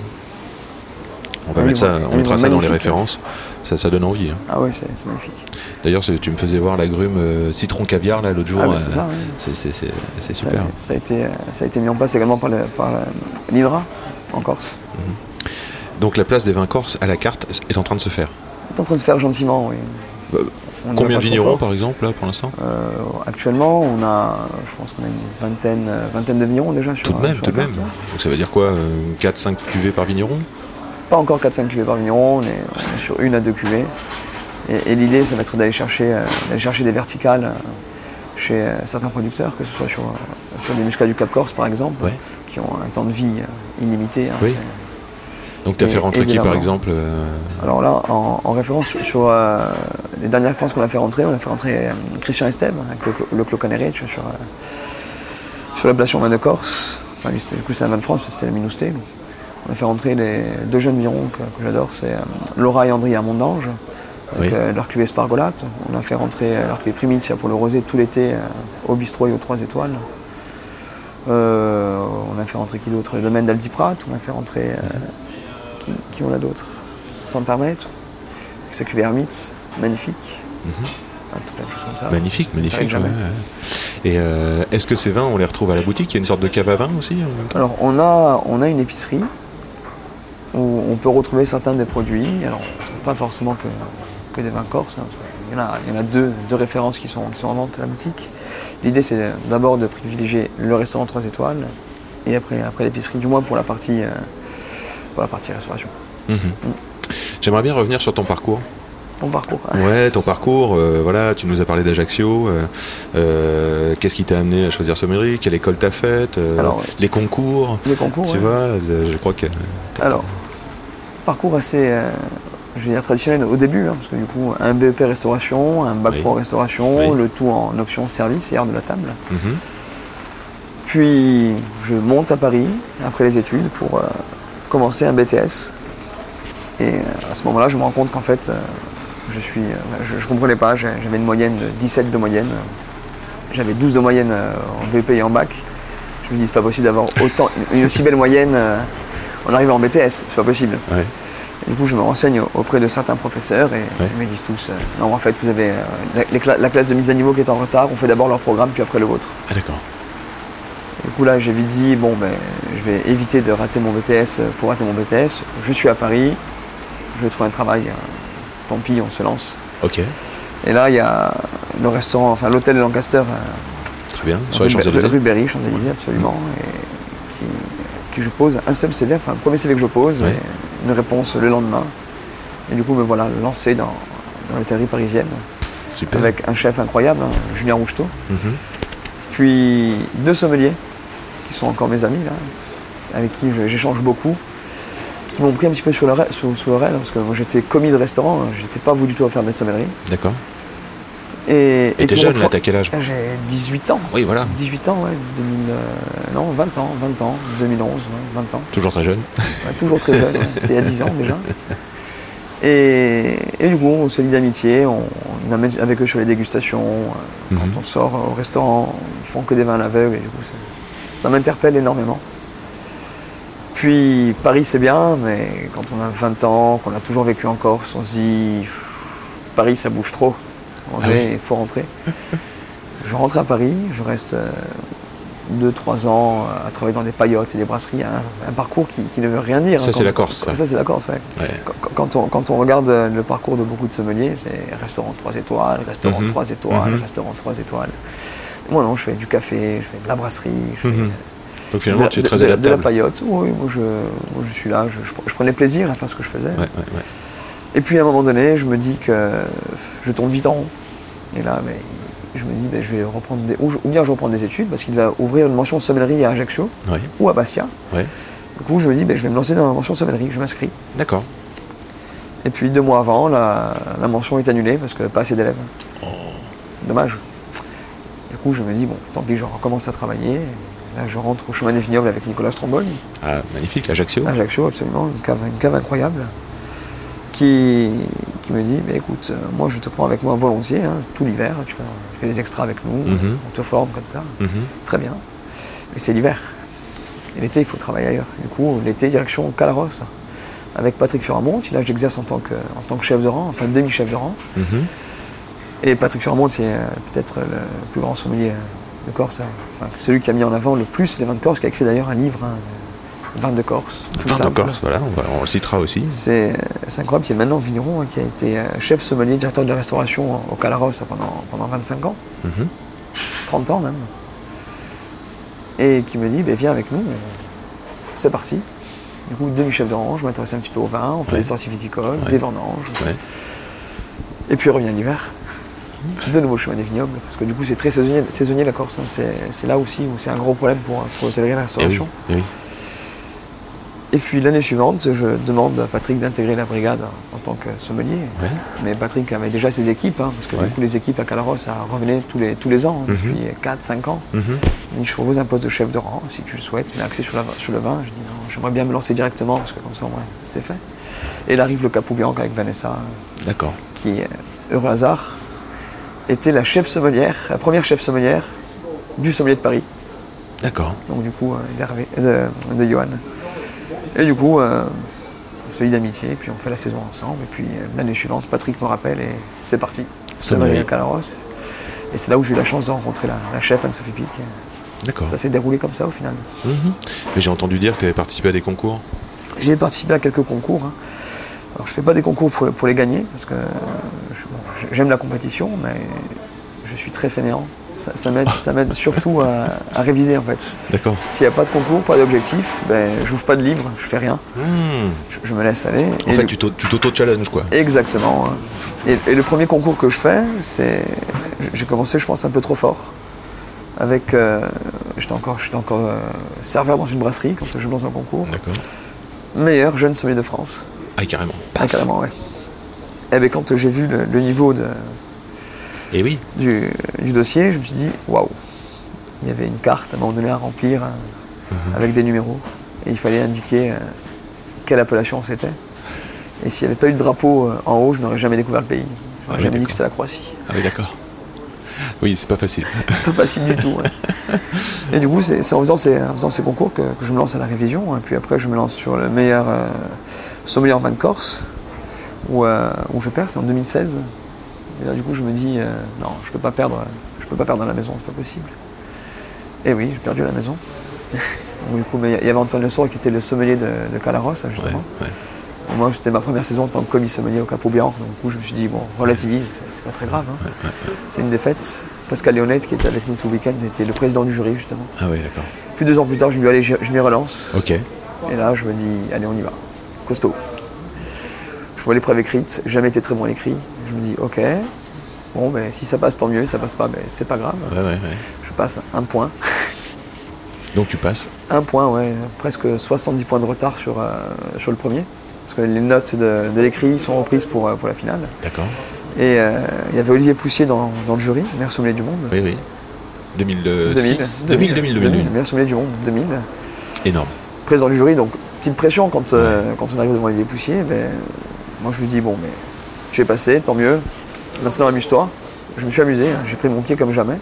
Speaker 3: On va
Speaker 2: Un
Speaker 3: mettre
Speaker 2: livre-
Speaker 3: ça, on mettra ça dans les références. Ça, ça donne envie. hein.
Speaker 2: Ah ouais, c'est c'est magnifique.
Speaker 3: D'ailleurs, c'est- tu me faisais voir l'agrume euh, citron caviar là l'autre jour.
Speaker 2: Ah, bah,
Speaker 3: euh,
Speaker 2: c'est ça,
Speaker 3: c'est- c'est- c'est- c'est super.
Speaker 2: ça a été, ça a été mis en place également par le- par en Corse.
Speaker 3: Donc la place des vins corses à la carte est en train de se faire.
Speaker 2: C'est en train de se faire gentiment, oui.
Speaker 3: Bah,
Speaker 2: On
Speaker 3: Combien de vignerons par exemple là pour l'instant
Speaker 2: Euh, Actuellement, on a, je pense qu'on a une vingtaine, euh, vingtaine de vignerons déjà sur
Speaker 3: Tout de même,
Speaker 2: sur
Speaker 3: tout de même. Donc ça veut dire quoi 4-5 cuvées par vigneron?
Speaker 2: Pas encore 4-5 cuvées par vigneron, on est, on est sur une à deux cuvées. Et, et l'idée, ça va être d'aller chercher, euh, chercher des verticales euh, chez euh, certains producteurs, que ce soit sur, euh, sur des muscats du Cap Corse par exemple,
Speaker 3: Ouais.
Speaker 2: qui ont un temps de vie euh, illimité. hein,
Speaker 3: Oui. Donc tu as
Speaker 2: Et-
Speaker 3: fait rentrer qui par exemple euh,
Speaker 2: Alors là, en, en référence sur, sur, euh, les dernières références qu'on a fait rentrer, on a fait rentrer euh, Christian Esteve avec le, le sur, sur l'appellation vin de Corse. Enfin, lui, du coup, c'est un vin de France, parce que c'était la Minousté. On a fait rentrer les deux jeunes virons que, que j'adore, c'est euh, Laura et André à Mondange, avec
Speaker 3: Oui.
Speaker 2: leur cuvée Spargolate. On a fait rentrer leur cuvée Primizia pour le rosé tout l'été au bistrot et aux trois étoiles. On a fait rentrer qui d'autre? Le domaine d'Aldiprat, on a fait rentrer. Qui, qui on a d'autres Santarmet, avec sa cuvée Hermite, magnifique. Enfin, tout plein de choses comme ça.
Speaker 3: Magnifique,
Speaker 2: Ça
Speaker 3: magnifique.
Speaker 2: jamais.
Speaker 3: ouais, ouais. Et euh, est-ce que ces vins, on les retrouve à la boutique? Il y a une sorte de cave à vin aussi en même temps?
Speaker 2: Alors, on a, on a une épicerie où on peut retrouver certains des produits. Alors, on ne trouve pas forcément que, que des vins corses. hein, qu'il y en a, il y en a deux, deux références qui sont, qui sont en vente à la boutique. L'idée, c'est d'abord de privilégier le restaurant 3 étoiles et après, après l'épicerie, du moins pour la partie, euh, pour la partie restauration.
Speaker 3: Mhm. J'aimerais bien revenir sur ton parcours.
Speaker 2: Bon parcours. hein.
Speaker 3: Ouais, ton parcours, euh, voilà, tu nous as parlé d'Ajaccio. euh, euh, Qu'est-ce qui t'a amené à choisir sommellerie Quelle école t'as faite
Speaker 2: Alors.
Speaker 3: Les concours
Speaker 2: Les concours.
Speaker 3: Tu
Speaker 2: ouais.
Speaker 3: vois, je crois que.
Speaker 2: Alors, parcours assez, je vais dire traditionnel au début, hein, parce que du coup, un BEP restauration, un bac
Speaker 3: Oui.
Speaker 2: pro restauration,
Speaker 3: Oui.
Speaker 2: le tout en option service et art de la table.
Speaker 3: Mhm.
Speaker 2: Puis, je monte à Paris après les études pour commencer un BTS. Et euh, à ce moment-là, je me rends compte qu'en fait, euh, je suis, euh, je, je comprenais pas. J'avais une moyenne de 17 de moyenne. J'avais 12 de moyenne en BEP et en bac. Je me dis, c'est pas possible d'avoir autant, une aussi belle moyenne en arrivant en BTS. C'est pas possible.
Speaker 3: Ouais.
Speaker 2: Du coup, je me renseigne auprès de certains professeurs et
Speaker 3: Ouais.
Speaker 2: ils me disent tous, euh, non, en fait, vous avez euh, la, la classe de mise à niveau qui est en retard. On fait d'abord leur programme, puis après le vôtre.
Speaker 3: Ah, d'accord.
Speaker 2: Du coup, là, j'ai vite dit, bon, ben, je vais éviter de rater mon BTS euh, pour rater mon BTS. Je suis à Paris, je vais trouver un travail. euh, tant pis, on se lance.
Speaker 3: Ok,
Speaker 2: Et là, il y a le restaurant, enfin l'hôtel de Lancaster, euh,
Speaker 3: très bien. Sur les Champs-Élysées
Speaker 2: rue Berry, Champs-Élysées, absolument. Et qui, qui je pose un seul CV, enfin le premier CV que je pose, et une réponse le lendemain. Et du coup, me voilà lancé dans, dans l'hôtellerie parisienne,
Speaker 3: Super.
Speaker 2: avec un chef incroyable, hein, Julien Roucheteau.
Speaker 3: Mhm.
Speaker 2: Puis deux sommeliers, qui sont encore mes amis, là, avec qui j'échange beaucoup, qui m'ont pris un petit peu sur le sous, sous l'oreille, parce que moi j'étais commis de restaurant, hein, j'étais pas vous du tout à faire de la sommellerie.
Speaker 3: D'accord.
Speaker 2: Et,
Speaker 3: Et t'es
Speaker 2: qui
Speaker 3: jeune là, t'as quel âge?
Speaker 2: J'ai 18 ans.
Speaker 3: Oui, voilà.
Speaker 2: 18 ans, ouais, 2000, euh, non, 20 ans, 20 ans, 2011, ouais, 20 ans.
Speaker 3: Toujours très jeune.
Speaker 2: Ouais, toujours très jeune, ouais. c'était il y a 10 ans déjà. Et, et du coup, on se lie d'amitié, on, on amène avec eux sur les dégustations. euh,
Speaker 3: Mhm.
Speaker 2: Quand on sort au restaurant, ils font que des vins à l'aveugle et du coup, ça, ça m'interpelle énormément. Puis Paris, c'est bien, mais quand on a 20 ans, qu'on a toujours vécu en Corse, on se dit pff, Paris, ça bouge trop. On
Speaker 3: Ah
Speaker 2: il faut rentrer. je rentre à Paris, je reste 2-3 ans euh, à travailler dans des paillotes et des brasseries, un, un parcours qui, qui ne veut rien dire.
Speaker 3: Ça,
Speaker 2: hein,
Speaker 3: c'est
Speaker 2: quand-
Speaker 3: la Corse, ça.
Speaker 2: Ça, c'est la Corse, ouais.
Speaker 3: Ouais.
Speaker 2: Quand, quand on, quand on regarde euh, le parcours de beaucoup de sommeliers, c'est restaurant 3 étoiles, restaurant
Speaker 3: Mhm.
Speaker 2: 3 étoiles,
Speaker 3: Mhm.
Speaker 2: restaurant 3 étoiles. Moi non, je fais du café, je fais de la brasserie, je fais
Speaker 3: Mhm. Donc
Speaker 2: de,
Speaker 3: finalement,
Speaker 2: la-
Speaker 3: tu es
Speaker 2: de-
Speaker 3: très
Speaker 2: de de la paillote. Oui, moi je, moi, je suis là, je, je- prenais plaisir à faire ce que je faisais.
Speaker 3: Ouais, ouais, ouais.
Speaker 2: Et puis à un moment donné, je me dis que je tourne vite en rond. Et là, mais, je me dis, ben, je vais reprendre des, ou, bien je reprends des études, parce qu'il va ouvrir une mention sommellerie à Ajaccio ou à Bastia. Du coup, je me dis, ben, je vais me lancer dans la mention sommellerie, je m'inscris.
Speaker 3: D'accord.
Speaker 2: Et puis deux mois avant, la, la mention est annulée parce que pas assez d'élèves. Dommage. Coup, je me dis, bon, tant pis, je recommence à travailler. Là, je rentre au chemin des vignobles avec Nicolas Stromboli,
Speaker 3: Ah, magnifique. Ajaccio.
Speaker 2: Ajaccio, absolument, une cave, une cave incroyable, qui, qui me dit, bah, écoute, euh, moi je te prends avec moi volontiers, hein, tout l'hiver, tu, fais- tu fais des extras avec nous,
Speaker 3: Mhm.
Speaker 2: on te forme comme ça,
Speaker 3: Mhm.
Speaker 2: très bien. Mais c'est l'hiver. Et l'été, il faut travailler ailleurs. Du coup, l'été, direction Calaros, avec Patrick Furamont. Là, j'exerce en, tant que- en tant que chef de rang, enfin demi-chef de rang.
Speaker 3: Mhm.
Speaker 2: Et Patrick Furamont est euh, peut-être le plus grand sommelier de Corse, hein. Enfin, celui qui a mis en avant le plus les vins de Corse, qui a écrit d'ailleurs un livre, hein, Vins de Corse, tout
Speaker 3: Vin de. Corse, voilà, on, va- on le citera aussi.
Speaker 2: C'est incroyable, il est maintenant vigneron, hein, qui a été euh, chef sommelier, directeur de restauration au Calaros hein, pendant, pendant 25 ans,
Speaker 3: Mhm.
Speaker 2: 30 ans même. Et qui me dit, ben, viens avec nous, c'est parti. Du coup, demi-chef de rang, je m'intéresse un petit peu au vin, on fait
Speaker 3: Ouais.
Speaker 2: des sorties viticoles,
Speaker 3: Ouais.
Speaker 2: des vendanges.
Speaker 3: Ouais.
Speaker 2: Et puis revient l'hiver. De nouveau chemin des vignobles, parce que du coup c'est très saisonnier, saisonnier la Corse. hein. C'est c'est là aussi où c'est un gros problème pour, pour l'hôtellerie et la
Speaker 3: Eh oui,
Speaker 2: restauration.
Speaker 3: eh oui.
Speaker 2: Et puis l'année suivante, je demande à Patrick d'intégrer la brigade en tant que sommelier.
Speaker 3: Ouais.
Speaker 2: Mais Patrick avait déjà ses équipes, hein, parce que
Speaker 3: Ouais.
Speaker 2: du coup les équipes à Calaros, ça revenait tous les, tous les ans, hein, depuis 4-5 ans.
Speaker 3: Mhm.
Speaker 2: Il dit, je propose un poste de chef de rang, si tu le souhaites, mais axé sur, la- sur le vin. Je dis non, j'aimerais bien me lancer directement, parce que comme ça, au moins, c'est fait. Et il arrive le Capou Bianca avec Vanessa,
Speaker 3: D'accord.
Speaker 2: qui, heureux hasard, était la chef sommelière, la première chef sommelière du sommelier de Paris,
Speaker 3: D'accord.
Speaker 2: donc du coup, euh, d'Hervé- de, de Johan. Et du coup, euh, on se lie d'amitié, puis on fait la saison ensemble, et puis euh, l'année suivante, Patrick me rappelle, et c'est parti.
Speaker 3: Sommelier.
Speaker 2: Calaros. Et c'est là où j'ai eu la chance de rencontrer la, la chef Anne-Sophie Pic.
Speaker 3: D'accord.
Speaker 2: Ça s'est déroulé comme ça au final.
Speaker 3: Mhm. Mais j'ai entendu dire que tu avais participé à des concours.
Speaker 2: J'ai participé à quelques concours. hein. Alors je fais pas des concours pour, pour les gagner, parce que j'aime la compétition, mais je suis très fainéant. Ça, ça m'aide, surtout à, à réviser en fait.
Speaker 3: D'accord.
Speaker 2: S'il n'y a pas de concours, pas d'objectif, ben, j'ouvre pas de livre, je fais rien.
Speaker 3: Hmm.
Speaker 2: Je, je me laisse aller.
Speaker 3: En
Speaker 2: Et
Speaker 3: fait,
Speaker 2: le-
Speaker 3: tu t'au- tu t'auto-challenge, quoi.
Speaker 2: Exactement. Et, et le premier concours que je fais, c'est. J'ai commencé, je pense, un peu trop fort. Avec. euh, j'étais encore, encore euh, serveur dans une brasserie quand je me lance un concours.
Speaker 3: D'accord.
Speaker 2: Meilleur jeune sommelier de France.
Speaker 3: Ah, carrément.
Speaker 2: Ah, carrément, ouais. Et bien, quand j'ai vu le, le niveau de,
Speaker 3: Et oui.
Speaker 2: du, du dossier, je me suis dit, waouh. Il y avait une carte à un moment donné à remplir euh,
Speaker 3: Mhm.
Speaker 2: avec des numéros. Et il fallait indiquer euh, quelle appellation c'était. Et s'il n'y avait pas eu de drapeau euh, en haut, je n'aurais jamais découvert le pays. Je n'aurais
Speaker 3: oui,
Speaker 2: jamais dit
Speaker 3: d'accord.
Speaker 2: que c'était la Croatie.
Speaker 3: Ah oui, d'accord. Oui, c'est pas facile.
Speaker 2: pas facile du tout. ouais. Et du coup, c'est c'est en, faisant ces, en faisant ces concours que, que je me lance à la révision. Et puis après, je me lance sur le meilleur sommelier en vin de Corse, où, euh, où je perds, c'est en 2016. Et là, du coup, je me dis, euh, non, je peux pas perdre, je peux pas perdre à la maison, c'est pas possible. Et oui, j'ai perdu à la maison. Donc, du coup, il y avait Antoine Le Sour qui était le sommelier de, de Calaros, hein,
Speaker 3: Ouais,
Speaker 2: justement.
Speaker 3: ouais.
Speaker 2: Moi, c'était ma première saison en tant que commis sommelier au Capo Bianco. Donc, du coup, je me suis dit, bon, relativise, c'est- pas très grave. hein. C'est une défaite. Pascal Léonette, qui était avec nous tout le week-end, était le président du jury, justement.
Speaker 3: Ah oui, d'accord.
Speaker 2: Puis deux ans plus tard, je lui dis, allez, je, je m'y relance.
Speaker 3: Ok.
Speaker 2: Et là, je me dis, allez, on y va. Costaud. Je vois l'épreuve écrite, jamais été très bon à l'écrit. Je me dis, ok, bon, ben, si ça passe, tant mieux. Si ça passe pas, ben, c'est pas grave.
Speaker 3: Ouais, ouais, ouais.
Speaker 2: Je passe un point.
Speaker 3: Donc tu passes.
Speaker 2: Un point, ouais, presque 70 points de retard sur, euh, sur le premier. Parce que les notes de, de l'écrit sont reprises pour, euh, pour la finale.
Speaker 3: D'accord.
Speaker 2: Et euh, il y avait Olivier Poussier dans, dans le jury, meilleur sommelier du monde.
Speaker 3: Oui, oui. 2006.
Speaker 2: 2000,
Speaker 3: 2000, 2000, 2000.
Speaker 2: meilleur sommelier du monde, 2000.
Speaker 3: Énorme.
Speaker 2: Président du jury, donc petite pression quand, euh, quand on arrive devant Olivier Poussier. Ben, moi je lui dis, bon, mais tu es passé, tant mieux. Maintenant amuse-toi. Je me suis amusé, hein, j'ai pris mon pied comme jamais.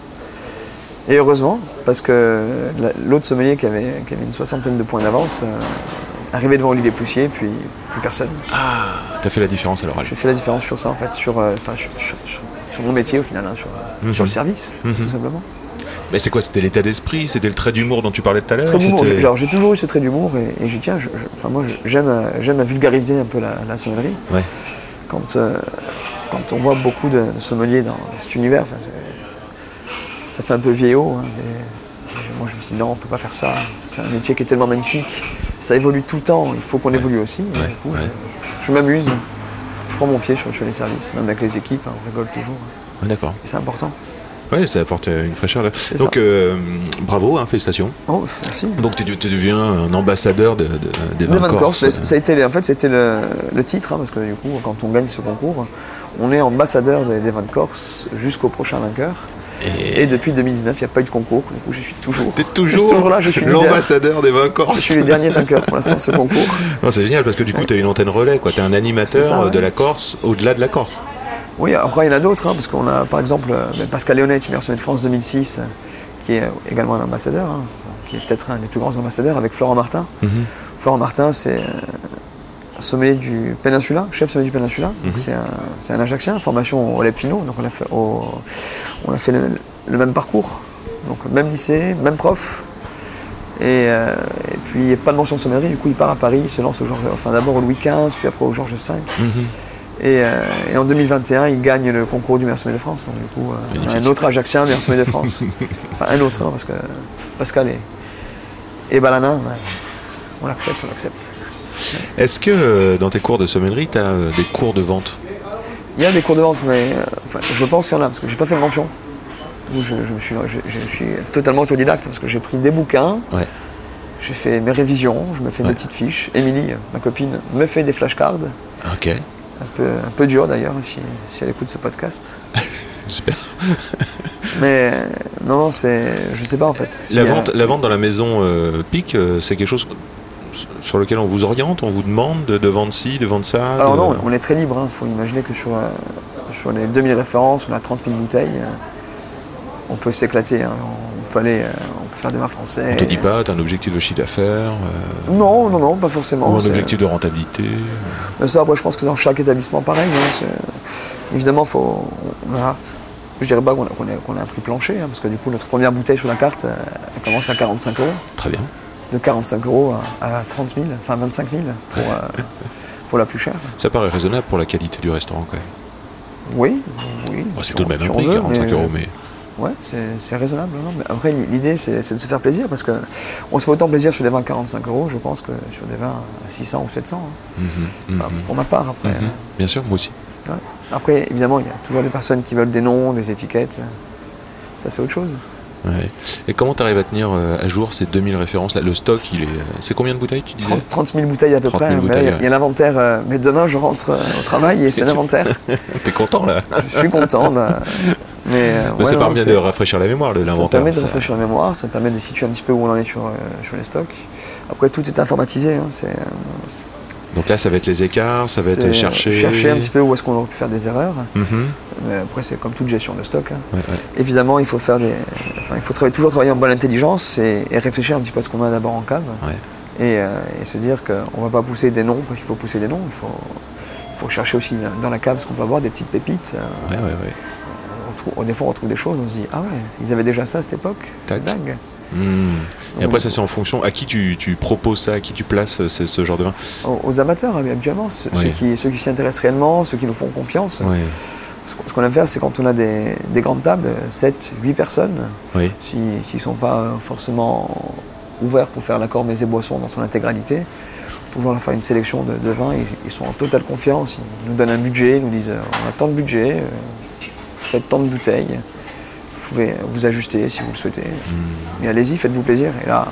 Speaker 2: Et heureusement, parce que la- l'autre sommelier qui avait, qui avait une soixantaine de points d'avance, euh, arrivait devant Olivier Poussier, puis plus personne.
Speaker 3: Ah, t'as fait la différence à l'oral.
Speaker 2: J'ai fait la différence sur ça en fait, sur, euh, sur, sur- sur- sur mon métier au final, hein, sur, euh,
Speaker 3: Mhm.
Speaker 2: sur le service,
Speaker 3: Mhm.
Speaker 2: tout simplement.
Speaker 3: Mais c'est quoi C'était l'état d'esprit C'était le trait d'humour dont tu parlais tout à l'heure
Speaker 2: J'ai- toujours eu ce trait d'humour et, et j'y tiens. je- je- Enfin, moi, j'aime, euh, j'aime à vulgariser un peu la, la sommellerie.
Speaker 3: Ouais.
Speaker 2: Quand, euh, quand on voit beaucoup de, de sommeliers dans cet univers, ça fait un peu vieillot. hein, moi, je me suis dit non, on peut pas faire ça. C'est un métier qui est tellement magnifique. Ça évolue tout le temps. Il faut qu'on évolue aussi.
Speaker 3: Ouais,
Speaker 2: du coup, je, je m'amuse. Je prends mon pied sur, sur les services, même avec les équipes. hein, on rigole toujours.
Speaker 3: D'accord.
Speaker 2: Et c'est important.
Speaker 3: Ouais, ça apporte euh, une fraîcheur là. Donc, euh, bravo, hein, félicitations.
Speaker 2: Oh, merci.
Speaker 3: Donc, tu, tu deviens un ambassadeur de, de- des vins
Speaker 2: de Corse,
Speaker 3: corse.
Speaker 2: ça a été, en fait, c'était le, le titre, hein, parce que du coup, quand on gagne ce concours, on est ambassadeur des, des vins de Corse jusqu'au prochain vainqueur.
Speaker 3: Et
Speaker 2: Et depuis 2019, il n'y a pas eu de concours, du coup, je suis toujours,
Speaker 3: t'es
Speaker 2: je
Speaker 3: toujours,
Speaker 2: toujours là, je suis
Speaker 3: l'ambassadeur des vins
Speaker 2: Je
Speaker 3: corse.
Speaker 2: suis le dernier vainqueur pour l'instant de ce concours.
Speaker 3: Non, c'est génial parce que du coup, tu as une antenne relais. Tu es un animateur
Speaker 2: ça, ouais.
Speaker 3: de la Corse au-delà de la Corse.
Speaker 2: Oui, après, il y en a d'autres, hein, parce qu'on a par exemple euh, ben, Pascal Léonet, meilleur sommet de France 2006, euh, qui est également un ambassadeur, hein, qui est peut-être un des plus grands ambassadeurs, avec Florent Martin.
Speaker 3: Mhm.
Speaker 2: Florent Martin, c'est euh, sommelier du Péninsula, chef sommelier du Péninsula. Donc
Speaker 3: Mhm.
Speaker 2: C'est un, c'est un Ajaxien, formation au Lab Fino, donc on a fait, au- on a fait le, le même parcours, donc même lycée, même prof. Et, euh, et puis pas de mention de sommellerie, du coup il part à Paris, il se lance au Georges, enfin d'abord au Louis XV, puis après au Georges V. Et, euh, et en 2021, il gagne le concours du meilleur sommet de France. Donc du coup, euh, un autre Ajaxien meilleur sommet de France. enfin un autre, hein, parce que Pascal et, et Balana, on l'accepte, on l'accepte.
Speaker 3: Est-ce que euh, dans tes cours de sommellerie, tu as des cours de vente?
Speaker 2: Il y a des cours de vente, mais euh, enfin, je pense qu'il y en a, parce que j'ai pas fait de mention. Où Je, je me suis, je, je suis totalement autodidacte, parce que j'ai pris des bouquins,
Speaker 3: Ouais.
Speaker 2: j'ai fait mes révisions, je me fais
Speaker 3: Ouais.
Speaker 2: des petites fiches. Émilie, ma copine, me fait des flashcards.
Speaker 3: Ok,
Speaker 2: Un peu, un peu dur d'ailleurs, si, si elle écoute ce podcast.
Speaker 3: j'espère.
Speaker 2: Mais euh, non, non, c'est. Je sais pas en fait. Si,
Speaker 3: La
Speaker 2: euh,
Speaker 3: vente, la vente dans la maison euh, PIC, euh, c'est quelque chose sur lequel on vous oriente, on vous demande de, de vendre ci, de vendre ça
Speaker 2: Alors
Speaker 3: de-
Speaker 2: non, on est très libre. Il faut imaginer que sur, euh, sur les 2000 références, on a 30 000 bouteilles. euh, on peut s'éclater. hein. On peut aller, euh, on peut faire des vins français.
Speaker 3: On te dit pas, tu as un objectif de chiffre d'affaires euh,
Speaker 2: Non, non, non, pas forcément.
Speaker 3: ou un objectif de rentabilité.
Speaker 2: Mais ça, après, je pense que dans chaque établissement, pareil. hein, évidemment, faut, on a, je dirais pas qu'on a, un prix plancher, hein, parce que du coup, notre première bouteille sur la carte, euh, elle commence à 45 euros.
Speaker 3: Très bien.
Speaker 2: De 45 euros à, à 30 000, enfin 25 000 pour, euh, pour la plus chère.
Speaker 3: Ça paraît raisonnable pour la qualité du restaurant quand même.
Speaker 2: Oui, oui.
Speaker 3: Bon, c'est tout de
Speaker 2: on-
Speaker 3: même prix,
Speaker 2: veut,
Speaker 3: 45
Speaker 2: mais-
Speaker 3: euros, mais
Speaker 2: Ouais, c'est raisonnable. non, mais après, l'idée, c'est de se faire plaisir parce que on se fait autant plaisir sur des vins à 45 euros, je pense, que sur des vins à 600 ou 700. hein.
Speaker 3: Mhm,
Speaker 2: Enfin,
Speaker 3: mhm,
Speaker 2: pour ma part, après.
Speaker 3: mhm.
Speaker 2: hein.
Speaker 3: bien sûr, moi aussi.
Speaker 2: Ouais. Après, évidemment, il y a toujours des personnes qui veulent des noms, des étiquettes. Ça, c'est autre chose.
Speaker 3: Ouais. Et comment tu arrives à tenir euh, à jour ces 2000 références là Le stock, il est. euh, C'est combien de bouteilles tu disais?
Speaker 2: 30, 30 000 bouteilles à peu
Speaker 3: 30
Speaker 2: près.
Speaker 3: 000
Speaker 2: mais
Speaker 3: bouteilles,
Speaker 2: il y a-
Speaker 3: ouais.
Speaker 2: il y a l'inventaire. euh, mais demain, je rentre au travail et c'est l'inventaire.
Speaker 3: T'es content là?
Speaker 2: Je suis content. bah, mais euh,
Speaker 3: Mais Ça permet de rafraîchir la mémoire,
Speaker 2: Ça
Speaker 3: l'inventaire.
Speaker 2: permet de
Speaker 3: ça.
Speaker 2: rafraîchir la mémoire, ça permet de situer un petit peu où on en est sur, euh, sur les stocks. Après, tout est informatisé. hein, c'est, euh,
Speaker 3: Donc là, ça va être les écarts, ça va être chercher.
Speaker 2: Chercher un petit peu où est-ce qu'on aurait pu faire des erreurs.
Speaker 3: Mhm.
Speaker 2: Mais après, c'est comme toute gestion de stock. hein.
Speaker 3: Ouais, ouais.
Speaker 2: Évidemment, il faut faire des, enfin, il faut travailler, toujours travailler en bonne intelligence et, et réfléchir un petit peu à ce qu'on a d'abord en cave.
Speaker 3: Ouais.
Speaker 2: Et, euh, et se dire qu'on ne va pas pousser des noms parce qu'il faut pousser des noms. Il faut, il faut chercher aussi dans la cave ce qu'on peut avoir, des petites pépites. euh, Des fois, on retrouve des choses, on se dit Ah ouais, ils avaient déjà ça à cette époque, c'est dingue.
Speaker 3: Mhm. Et après, ça, c'est en fonction. À qui tu, tu proposes ça À qui tu places euh, ce, ce genre de vin
Speaker 2: aux, amateurs habituellement, ceux,
Speaker 3: Oui.
Speaker 2: ceux qui, ceux qui s'y intéressent réellement, ceux qui nous font confiance. Ce qu'on- aime faire, c'est quand on a des, des grandes tables, 7, 8 personnes,
Speaker 3: Oui.
Speaker 2: si- s'ils ne sont pas euh, forcément ouverts pour faire l'accord mets et boissons dans son intégralité, toujours leur faire une sélection de, de vins, ils, ils sont en totale confiance, ils nous donnent un budget, ils nous disent euh, on a tant de budget, faites tant de bouteilles, vous pouvez vous ajuster si vous le souhaitez, mais allez-y, faites-vous plaisir, et là,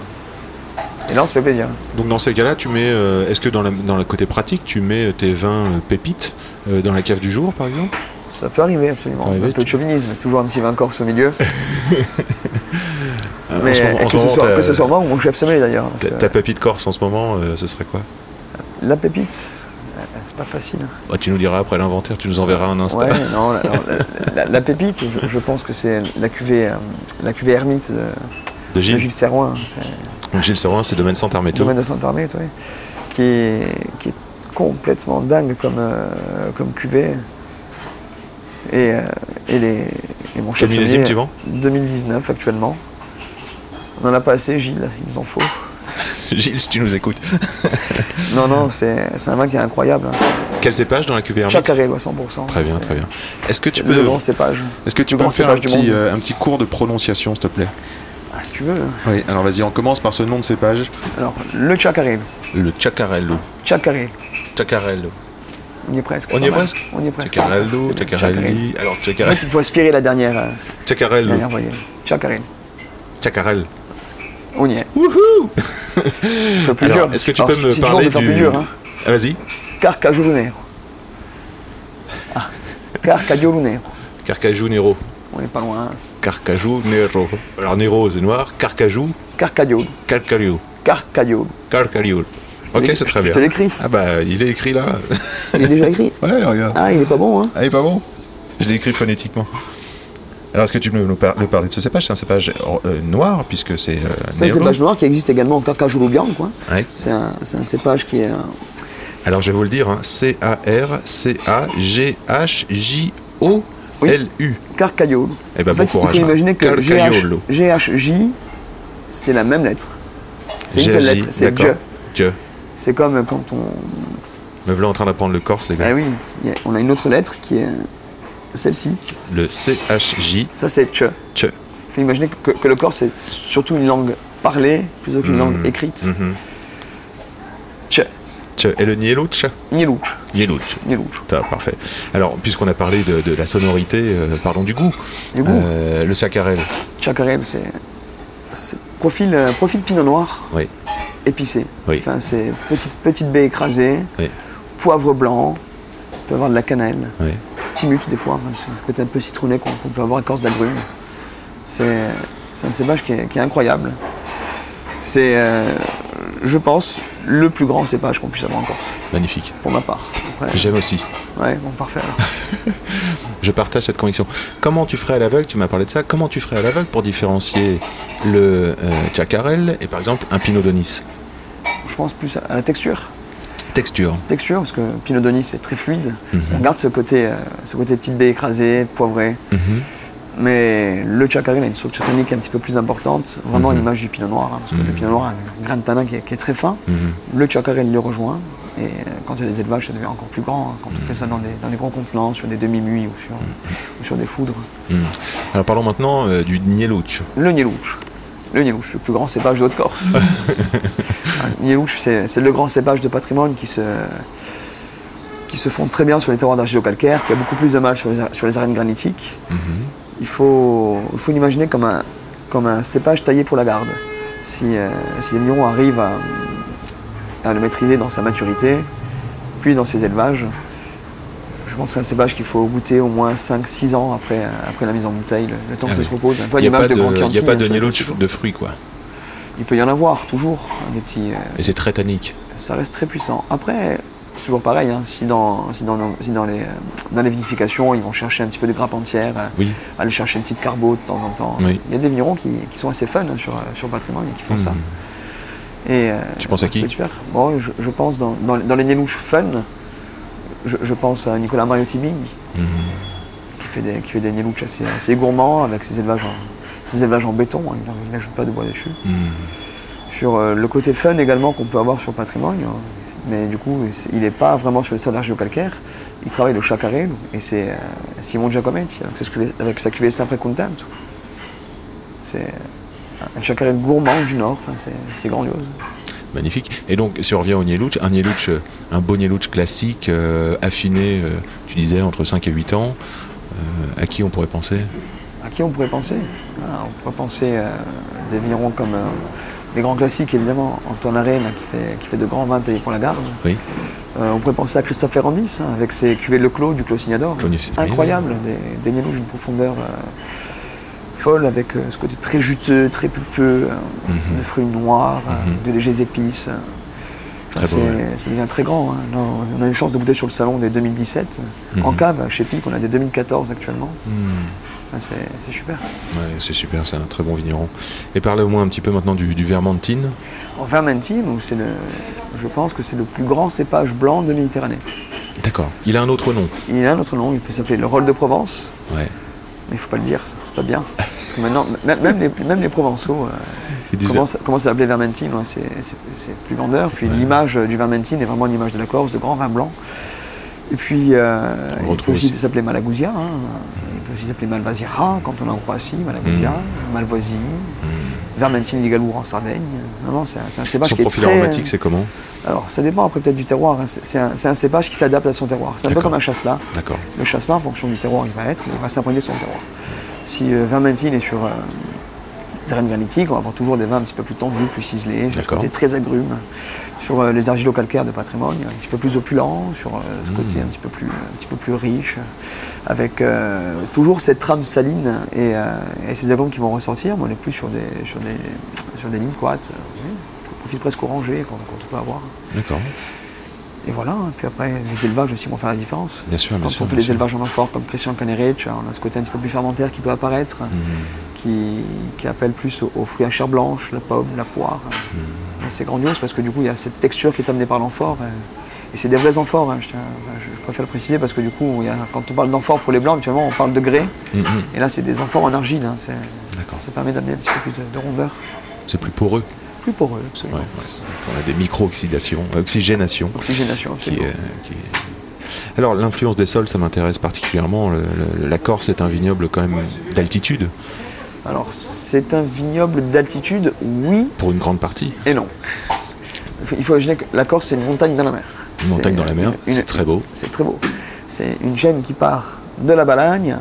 Speaker 2: et là on se fait plaisir.
Speaker 3: Donc dans ces cas-là, tu mets. euh, Est-ce que dans, la, dans le côté pratique, tu mets tes vins euh, pépites euh, dans la cave du jour, par exemple?
Speaker 2: Ça peut arriver absolument,
Speaker 3: arriver,
Speaker 2: un peu de chauvinisme, toujours un petit vin corse au milieu.
Speaker 3: Euh,
Speaker 2: Mais
Speaker 3: moment-
Speaker 2: que,
Speaker 3: ce
Speaker 2: soit, que ce soit moi ou mon chef sommelier d'ailleurs.
Speaker 3: Ta,
Speaker 2: que
Speaker 3: ta pépite corse en ce moment, euh, ce serait quoi?
Speaker 2: La pépite, euh, c'est pas facile.
Speaker 3: Bah, Tu nous diras après l'inventaire, tu nous enverras un Insta.
Speaker 2: Ouais, non, la, non, la- la- la pépite, je, je pense que c'est la cuvée, euh, la cuvée ermite de,
Speaker 3: De
Speaker 2: de
Speaker 3: Gilles.
Speaker 2: Gilles Serroin.
Speaker 3: Gilles Serroin, c'est domaine Santarméto.
Speaker 2: Domaine de Santarmette, oui. Qui est, qui est complètement dingue comme, euh, comme cuvée. Et, euh, et, les, et mon
Speaker 3: Quel
Speaker 2: chef
Speaker 3: millésime
Speaker 2: sommelier,
Speaker 3: tu vends?
Speaker 2: 2019 actuellement. On n'en a pas assez, Gilles, il nous en faut.
Speaker 3: Gilles, si tu nous écoutes.
Speaker 2: Non, non, c'est un vin qui est incroyable. hein.
Speaker 3: Quel cépage dans la cuvée
Speaker 2: Chacarello à 100%.
Speaker 3: Très bien, très bien. Est-ce que tu peux,
Speaker 2: le grand cépage.
Speaker 3: est-ce que tu peux me faire un petit, euh, un petit cours de prononciation, s'il te plaît
Speaker 2: Ah, si tu veux.
Speaker 3: Oui, alors vas-y, on commence par ce nom de cépage.
Speaker 2: Alors, le Chacarello.
Speaker 3: Le Chacarello.
Speaker 2: Chacarello.
Speaker 3: Chacarello.
Speaker 2: On y est presque.
Speaker 3: On y est presque
Speaker 2: On y est presque.
Speaker 3: Chacarello, Chacarelli. Alors,
Speaker 2: En
Speaker 3: Chacarello.
Speaker 2: fait, il faut aspirer la dernière, euh,
Speaker 3: Chacarello.
Speaker 2: dernière voyelle. Chacarello. On y est. Wouhou Faut plus
Speaker 3: Alors,
Speaker 2: dur.
Speaker 3: est-ce que tu
Speaker 2: Alors,
Speaker 3: peux me parler du...
Speaker 2: plus dur. Hein.
Speaker 3: Ah, vas-y.
Speaker 2: Carcajolunero. Ah. Carcajolunero.
Speaker 3: Carcajou Nero.
Speaker 2: On n'est pas loin. hein.
Speaker 3: Carcajou Nero. Alors, Nero, c'est noir. Carcajou,
Speaker 2: Carcajol.
Speaker 3: Calcariou.
Speaker 2: Carcajol.
Speaker 3: Carcariou. Ok, c'est très
Speaker 2: Je
Speaker 3: bien.
Speaker 2: te l'écris.
Speaker 3: Ah bah, il est écrit là.
Speaker 2: Il est déjà écrit.
Speaker 3: ouais, regarde.
Speaker 2: Ah, il est pas bon, hein.
Speaker 3: Ah, il est pas bon Je l'ai écrit phonétiquement. Alors, est-ce que tu peux nous par- nous parler de ce cépage? C'est un cépage euh, noir, puisque c'est euh,
Speaker 2: C'est un cépage noir qui existe également en Carcajolo Bianco. quoi.
Speaker 3: Ouais.
Speaker 2: C'est un, cépage qui est. euh,
Speaker 3: Alors, je vais vous le dire. hein. C-A-R-C-A-G-H-J-O-L-U.
Speaker 2: Carcajolo.
Speaker 3: Eh ben,
Speaker 2: en
Speaker 3: bon
Speaker 2: fait, il
Speaker 3: courage.
Speaker 2: faut imaginer que. GHJ, c'est la même lettre. C'est une seule lettre, c'est. Dieu. C'est comme quand on.
Speaker 3: Me voilà en train d'apprendre le corse, les gars.
Speaker 2: Ah oui, il on a une autre lettre qui est celle-ci.
Speaker 3: Le C-H-J.
Speaker 2: Ça, c'est. Tche. Il faut imaginer que, que le corse, c'est surtout une langue parlée plutôt qu'une
Speaker 3: Mhm.
Speaker 2: langue écrite.
Speaker 3: Mhm.
Speaker 2: Tche.
Speaker 3: Et le Nieluch
Speaker 2: Nieluch.
Speaker 3: Nieluch.
Speaker 2: Nieluch.
Speaker 3: Ah, parfait. Alors, puisqu'on a parlé de, de la sonorité, euh, parlons du goût.
Speaker 2: Du goût.
Speaker 3: Euh, le.
Speaker 2: Chacarel, c'est c'est profil, euh, profil pinot noir,
Speaker 3: Oui.
Speaker 2: épicé.
Speaker 3: Oui.
Speaker 2: Enfin, c'est petite, petite baie écrasée,
Speaker 3: Oui.
Speaker 2: poivre blanc, on peut avoir de la cannelle,
Speaker 3: Oui.
Speaker 2: Timut des fois, enfin, ce côté un peu citronné qu'on peut avoir écorce d'agrumes. C'est c'est un cépage qui est, qui est incroyable. C'est, euh, je pense, le plus grand cépage qu'on puisse avoir en Corse,
Speaker 3: Magnifique.
Speaker 2: pour ma part.
Speaker 3: J'aime aussi.
Speaker 2: ouais, bon, parfait. alors.
Speaker 3: Je partage cette conviction. Comment tu ferais à l'aveugle Tu m'as parlé de ça. Comment tu ferais à l'aveugle pour différencier le euh, Chacarel et par exemple un Pinot de Nice?
Speaker 2: Je pense plus à la texture.
Speaker 3: Texture.
Speaker 2: Texture, parce que Pinot de Nice c'est très fluide.
Speaker 3: Mhm.
Speaker 2: On garde ce côté, euh, ce côté petite baie écrasée, poivrée.
Speaker 3: Mhm.
Speaker 2: Mais le Chacarel a une structure tannique un petit peu plus importante, vraiment à
Speaker 3: Mhm.
Speaker 2: l'image du Pinot Noir, hein, parce que le
Speaker 3: Mhm.
Speaker 2: Pinot Noir a un grain de tanin qui est, qui est très fin. Le Chacarel le rejoint, et euh, quand il y a des élevages, ça devient encore plus grand. hein, quand on fait ça dans des, dans des grands contenants, sur des demi-muits ou sur, ou sur des foudres.
Speaker 3: Alors parlons maintenant euh, du Nieluch.
Speaker 2: Le Nielouch. Le Nielouch, le plus grand cépage de Haute-Corse. Ah, le Nielouch, c'est le grand cépage de patrimoine qui se, qui se fonde très bien sur les terroirs d'argilo-calcaire, qui a beaucoup plus de mal sur les, ar- sur les arènes granitiques.
Speaker 3: Mhm.
Speaker 2: Il faut, il faut l'imaginer comme un, comme un cépage taillé pour la garde. Si, euh, si les vignerons arrivent à, à le maîtriser dans sa maturité, puis dans ses élevages, je pense que c'est un cépage qu'il faut goûter au moins 5-6 ans après, après la mise en bouteille, le, le temps
Speaker 3: Ah
Speaker 2: que ça se repose. Un peu à
Speaker 3: Il n'y a pas
Speaker 2: de,
Speaker 3: de,
Speaker 2: Chianti,
Speaker 3: il y a pas de fruits quoi.
Speaker 2: Il peut y en avoir toujours, hein, des petits. euh,
Speaker 3: Et c'est très tannique.
Speaker 2: ça reste très puissant. Après, c'est toujours pareil, hein, si, dans, si, dans, si dans, les, dans les vinifications, ils vont chercher un petit peu de grappe entière, euh,
Speaker 3: Oui.
Speaker 2: aller chercher une petite carbo de temps en temps.
Speaker 3: Oui.
Speaker 2: Il y a des vignerons qui, qui sont assez fun hein, sur, sur le patrimoine et qui font ça.
Speaker 3: Mhm.
Speaker 2: Et, euh,
Speaker 3: Tu penses à
Speaker 2: ça
Speaker 3: qui
Speaker 2: super. Bon, je, je pense dans, dans, dans les Nélouches fun, je, je pense à Nicolas Mariotti Bing,
Speaker 3: Mhm.
Speaker 2: qui fait des, qui fait des assez, assez gourmands avec ses élevages en, ses élevages en béton, hein, il n'ajoute pas de bois dessus.
Speaker 3: Mhm.
Speaker 2: Sur euh, le côté fun également qu'on peut avoir sur le patrimoine, hein, mais du coup, il n'est pas vraiment sur les sols argilo-calcaires. Il travaille le chacarel et c'est euh, Simon Giacometti avec sa cuvée, avec sa cuvée. C'est un chacarel gourmand du Nord, c'est grandiose.
Speaker 3: Magnifique. Et donc, si on revient au Nieluch, un Nieluch, euh, un beau Nieluch classique, euh, affiné, euh, tu disais, entre 5 et 8 ans, euh, à qui on pourrait penser?
Speaker 2: À qui on pourrait penser? Ah, On pourrait penser euh, des vignerons comme les grands classiques, évidemment. Antoine Arène, qui fait, qui fait de grands vins taillés pour la garde.
Speaker 3: Oui.
Speaker 2: On pourrait penser à Christophe Ferrandis, hein, avec ses cuvées Le Clos du Clos Signador. Incroyable, des, des Nielouches d'une profondeur folle, avec euh, ce côté très juteux, très pulpeux, euh,
Speaker 3: Mhm.
Speaker 2: de fruits noirs, euh,
Speaker 3: Mhm.
Speaker 2: de légers épices. Enfin,
Speaker 3: beau,
Speaker 2: c'est-
Speaker 3: ouais.
Speaker 2: Ça devient très grand. hein. On a eu une chance de goûter sur le salon des 2017. En
Speaker 3: Mhm.
Speaker 2: cave, chez Pic, on a des 2014 actuellement. Enfin, c'est c'est super.
Speaker 3: Ouais, c'est super, c'est un très bon vigneron. Et parlez-moi un petit peu maintenant du, du Vermentine.
Speaker 2: En Vermentine, c'est le, je pense que c'est le plus grand cépage blanc de Méditerranée.
Speaker 3: D'accord. Il a un autre nom.
Speaker 2: Il a un autre nom, il peut s'appeler le rôle de Provence,
Speaker 3: Ouais.
Speaker 2: Mais il faut pas le dire, c'est pas bien. Parce que maintenant, même, les, même les Provençaux euh, commencent, commencent à appeler Vermentine, ouais, c'est plus vendeur. Puis l'image du Vermentine est vraiment l'image de la Corse, de grands vins blancs. Et puis, euh,
Speaker 3: On le
Speaker 2: il peut aussi
Speaker 3: aussi.
Speaker 2: s'appeler Malagousia, hein. il peut aussi s'appeler Malvasira quand on est en Croatie, Malagousia,
Speaker 3: Mm.
Speaker 2: Malvoisie, Vermentine Ligalour en Sardaigne. Non, non, c'est un, cépage
Speaker 3: Son
Speaker 2: qui est
Speaker 3: profil
Speaker 2: très...
Speaker 3: aromatique, c'est comment?
Speaker 2: Alors, ça dépend après peut-être du terroir. hein. C'est un, cépage qui s'adapte à son terroir. C'est un peu comme un chasselas.
Speaker 3: D'accord.
Speaker 2: Le chasselas, en fonction du terroir il va être, il va s'imprégner de son terroir. Si euh, Vermentine est sur euh, arènes granitiques, on va avoir toujours des vins un petit peu plus tendus, plus ciselés, sur ce côté très agrumes. Sur euh, les argilo-calcaires de patrimoine, un petit peu plus opulent, sur euh, ce côté un petit peu plus, un petit peu plus riche, avec euh, toujours cette trame saline et, euh, et ces agrumes qui vont ressortir, mais on n'est plus sur des, sur des, sur des lignes coates, euh, profil presque orangé quand, quand on peut avoir.
Speaker 3: D'accord.
Speaker 2: Et voilà, hein. puis après, les élevages aussi vont faire la différence.
Speaker 3: Bien sûr, bien
Speaker 2: Quand
Speaker 3: sûr.
Speaker 2: on fait
Speaker 3: sûr.
Speaker 2: élevages en amphore comme Christian Canerich, on a ce côté un petit peu plus fermentaire qui peut apparaître,
Speaker 3: Mhm.
Speaker 2: qui, qui appelle plus aux, aux fruits à chair blanche, la pomme, la poire.
Speaker 3: Mhm.
Speaker 2: Et c'est grandiose parce que du coup, il y a cette texture qui est amenée par l'amphore. Et, et c'est des vrais amphores, hein, je, préfère le préciser parce que du coup, il y a- quand on parle d'amphore pour les blancs, habituellement, on parle de grès.
Speaker 3: Mhm.
Speaker 2: Et là, c'est des amphores en argile. hein, ça permet d'amener un petit peu plus de, de rondeur.
Speaker 3: C'est plus poreux.
Speaker 2: Plus poreux, absolument.
Speaker 3: ouais. On a des micro-oxydations, euh, oxygénation.
Speaker 2: Oxygénation,
Speaker 3: Qui,
Speaker 2: absolument.
Speaker 3: est- qui est- Alors, l'influence des sols, ça m'intéresse particulièrement. Le- le- la Corse est un vignoble quand même d'altitude,
Speaker 2: Alors, c'est un vignoble d'altitude, oui,
Speaker 3: pour une grande partie.
Speaker 2: Et non. Il faut, imaginer que la Corse, c'est une montagne dans la mer.
Speaker 3: Une montagne dans la mer, c'est très beau.
Speaker 2: C'est très beau. C'est une chaîne qui part de la Balagne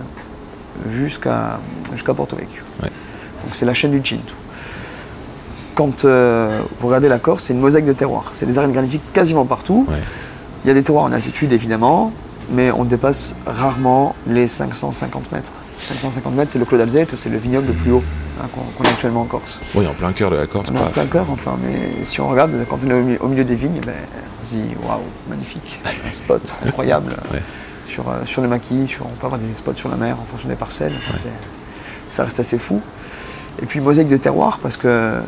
Speaker 2: jusqu'à jusqu'à Porto Vecchio.
Speaker 3: Ouais.
Speaker 2: Donc c'est la chaîne du Cinto. Quand euh, vous regardez la Corse, c'est une mosaïque de terroirs. C'est des arènes granitiques quasiment partout.
Speaker 3: Ouais.
Speaker 2: Il y a des terroirs en altitude évidemment, mais on dépasse rarement les 550 mètres. 550 mètres, c'est le Clos d'Alzette, c'est le vignoble le plus haut hein, qu'on a actuellement en Corse.
Speaker 3: Oui, en plein cœur de la Corse.
Speaker 2: En plein cœur, enfin, mais si on regarde, quand on est au milieu, au milieu des vignes, ben, on se dit waouh, magnifique, un spot incroyable.
Speaker 3: Ouais.
Speaker 2: Sur, euh, sur le maquis, sur- on peut avoir des spots sur la mer en fonction des parcelles. Enfin, Ça reste assez fou. Et puis mosaïque de terroir, parce que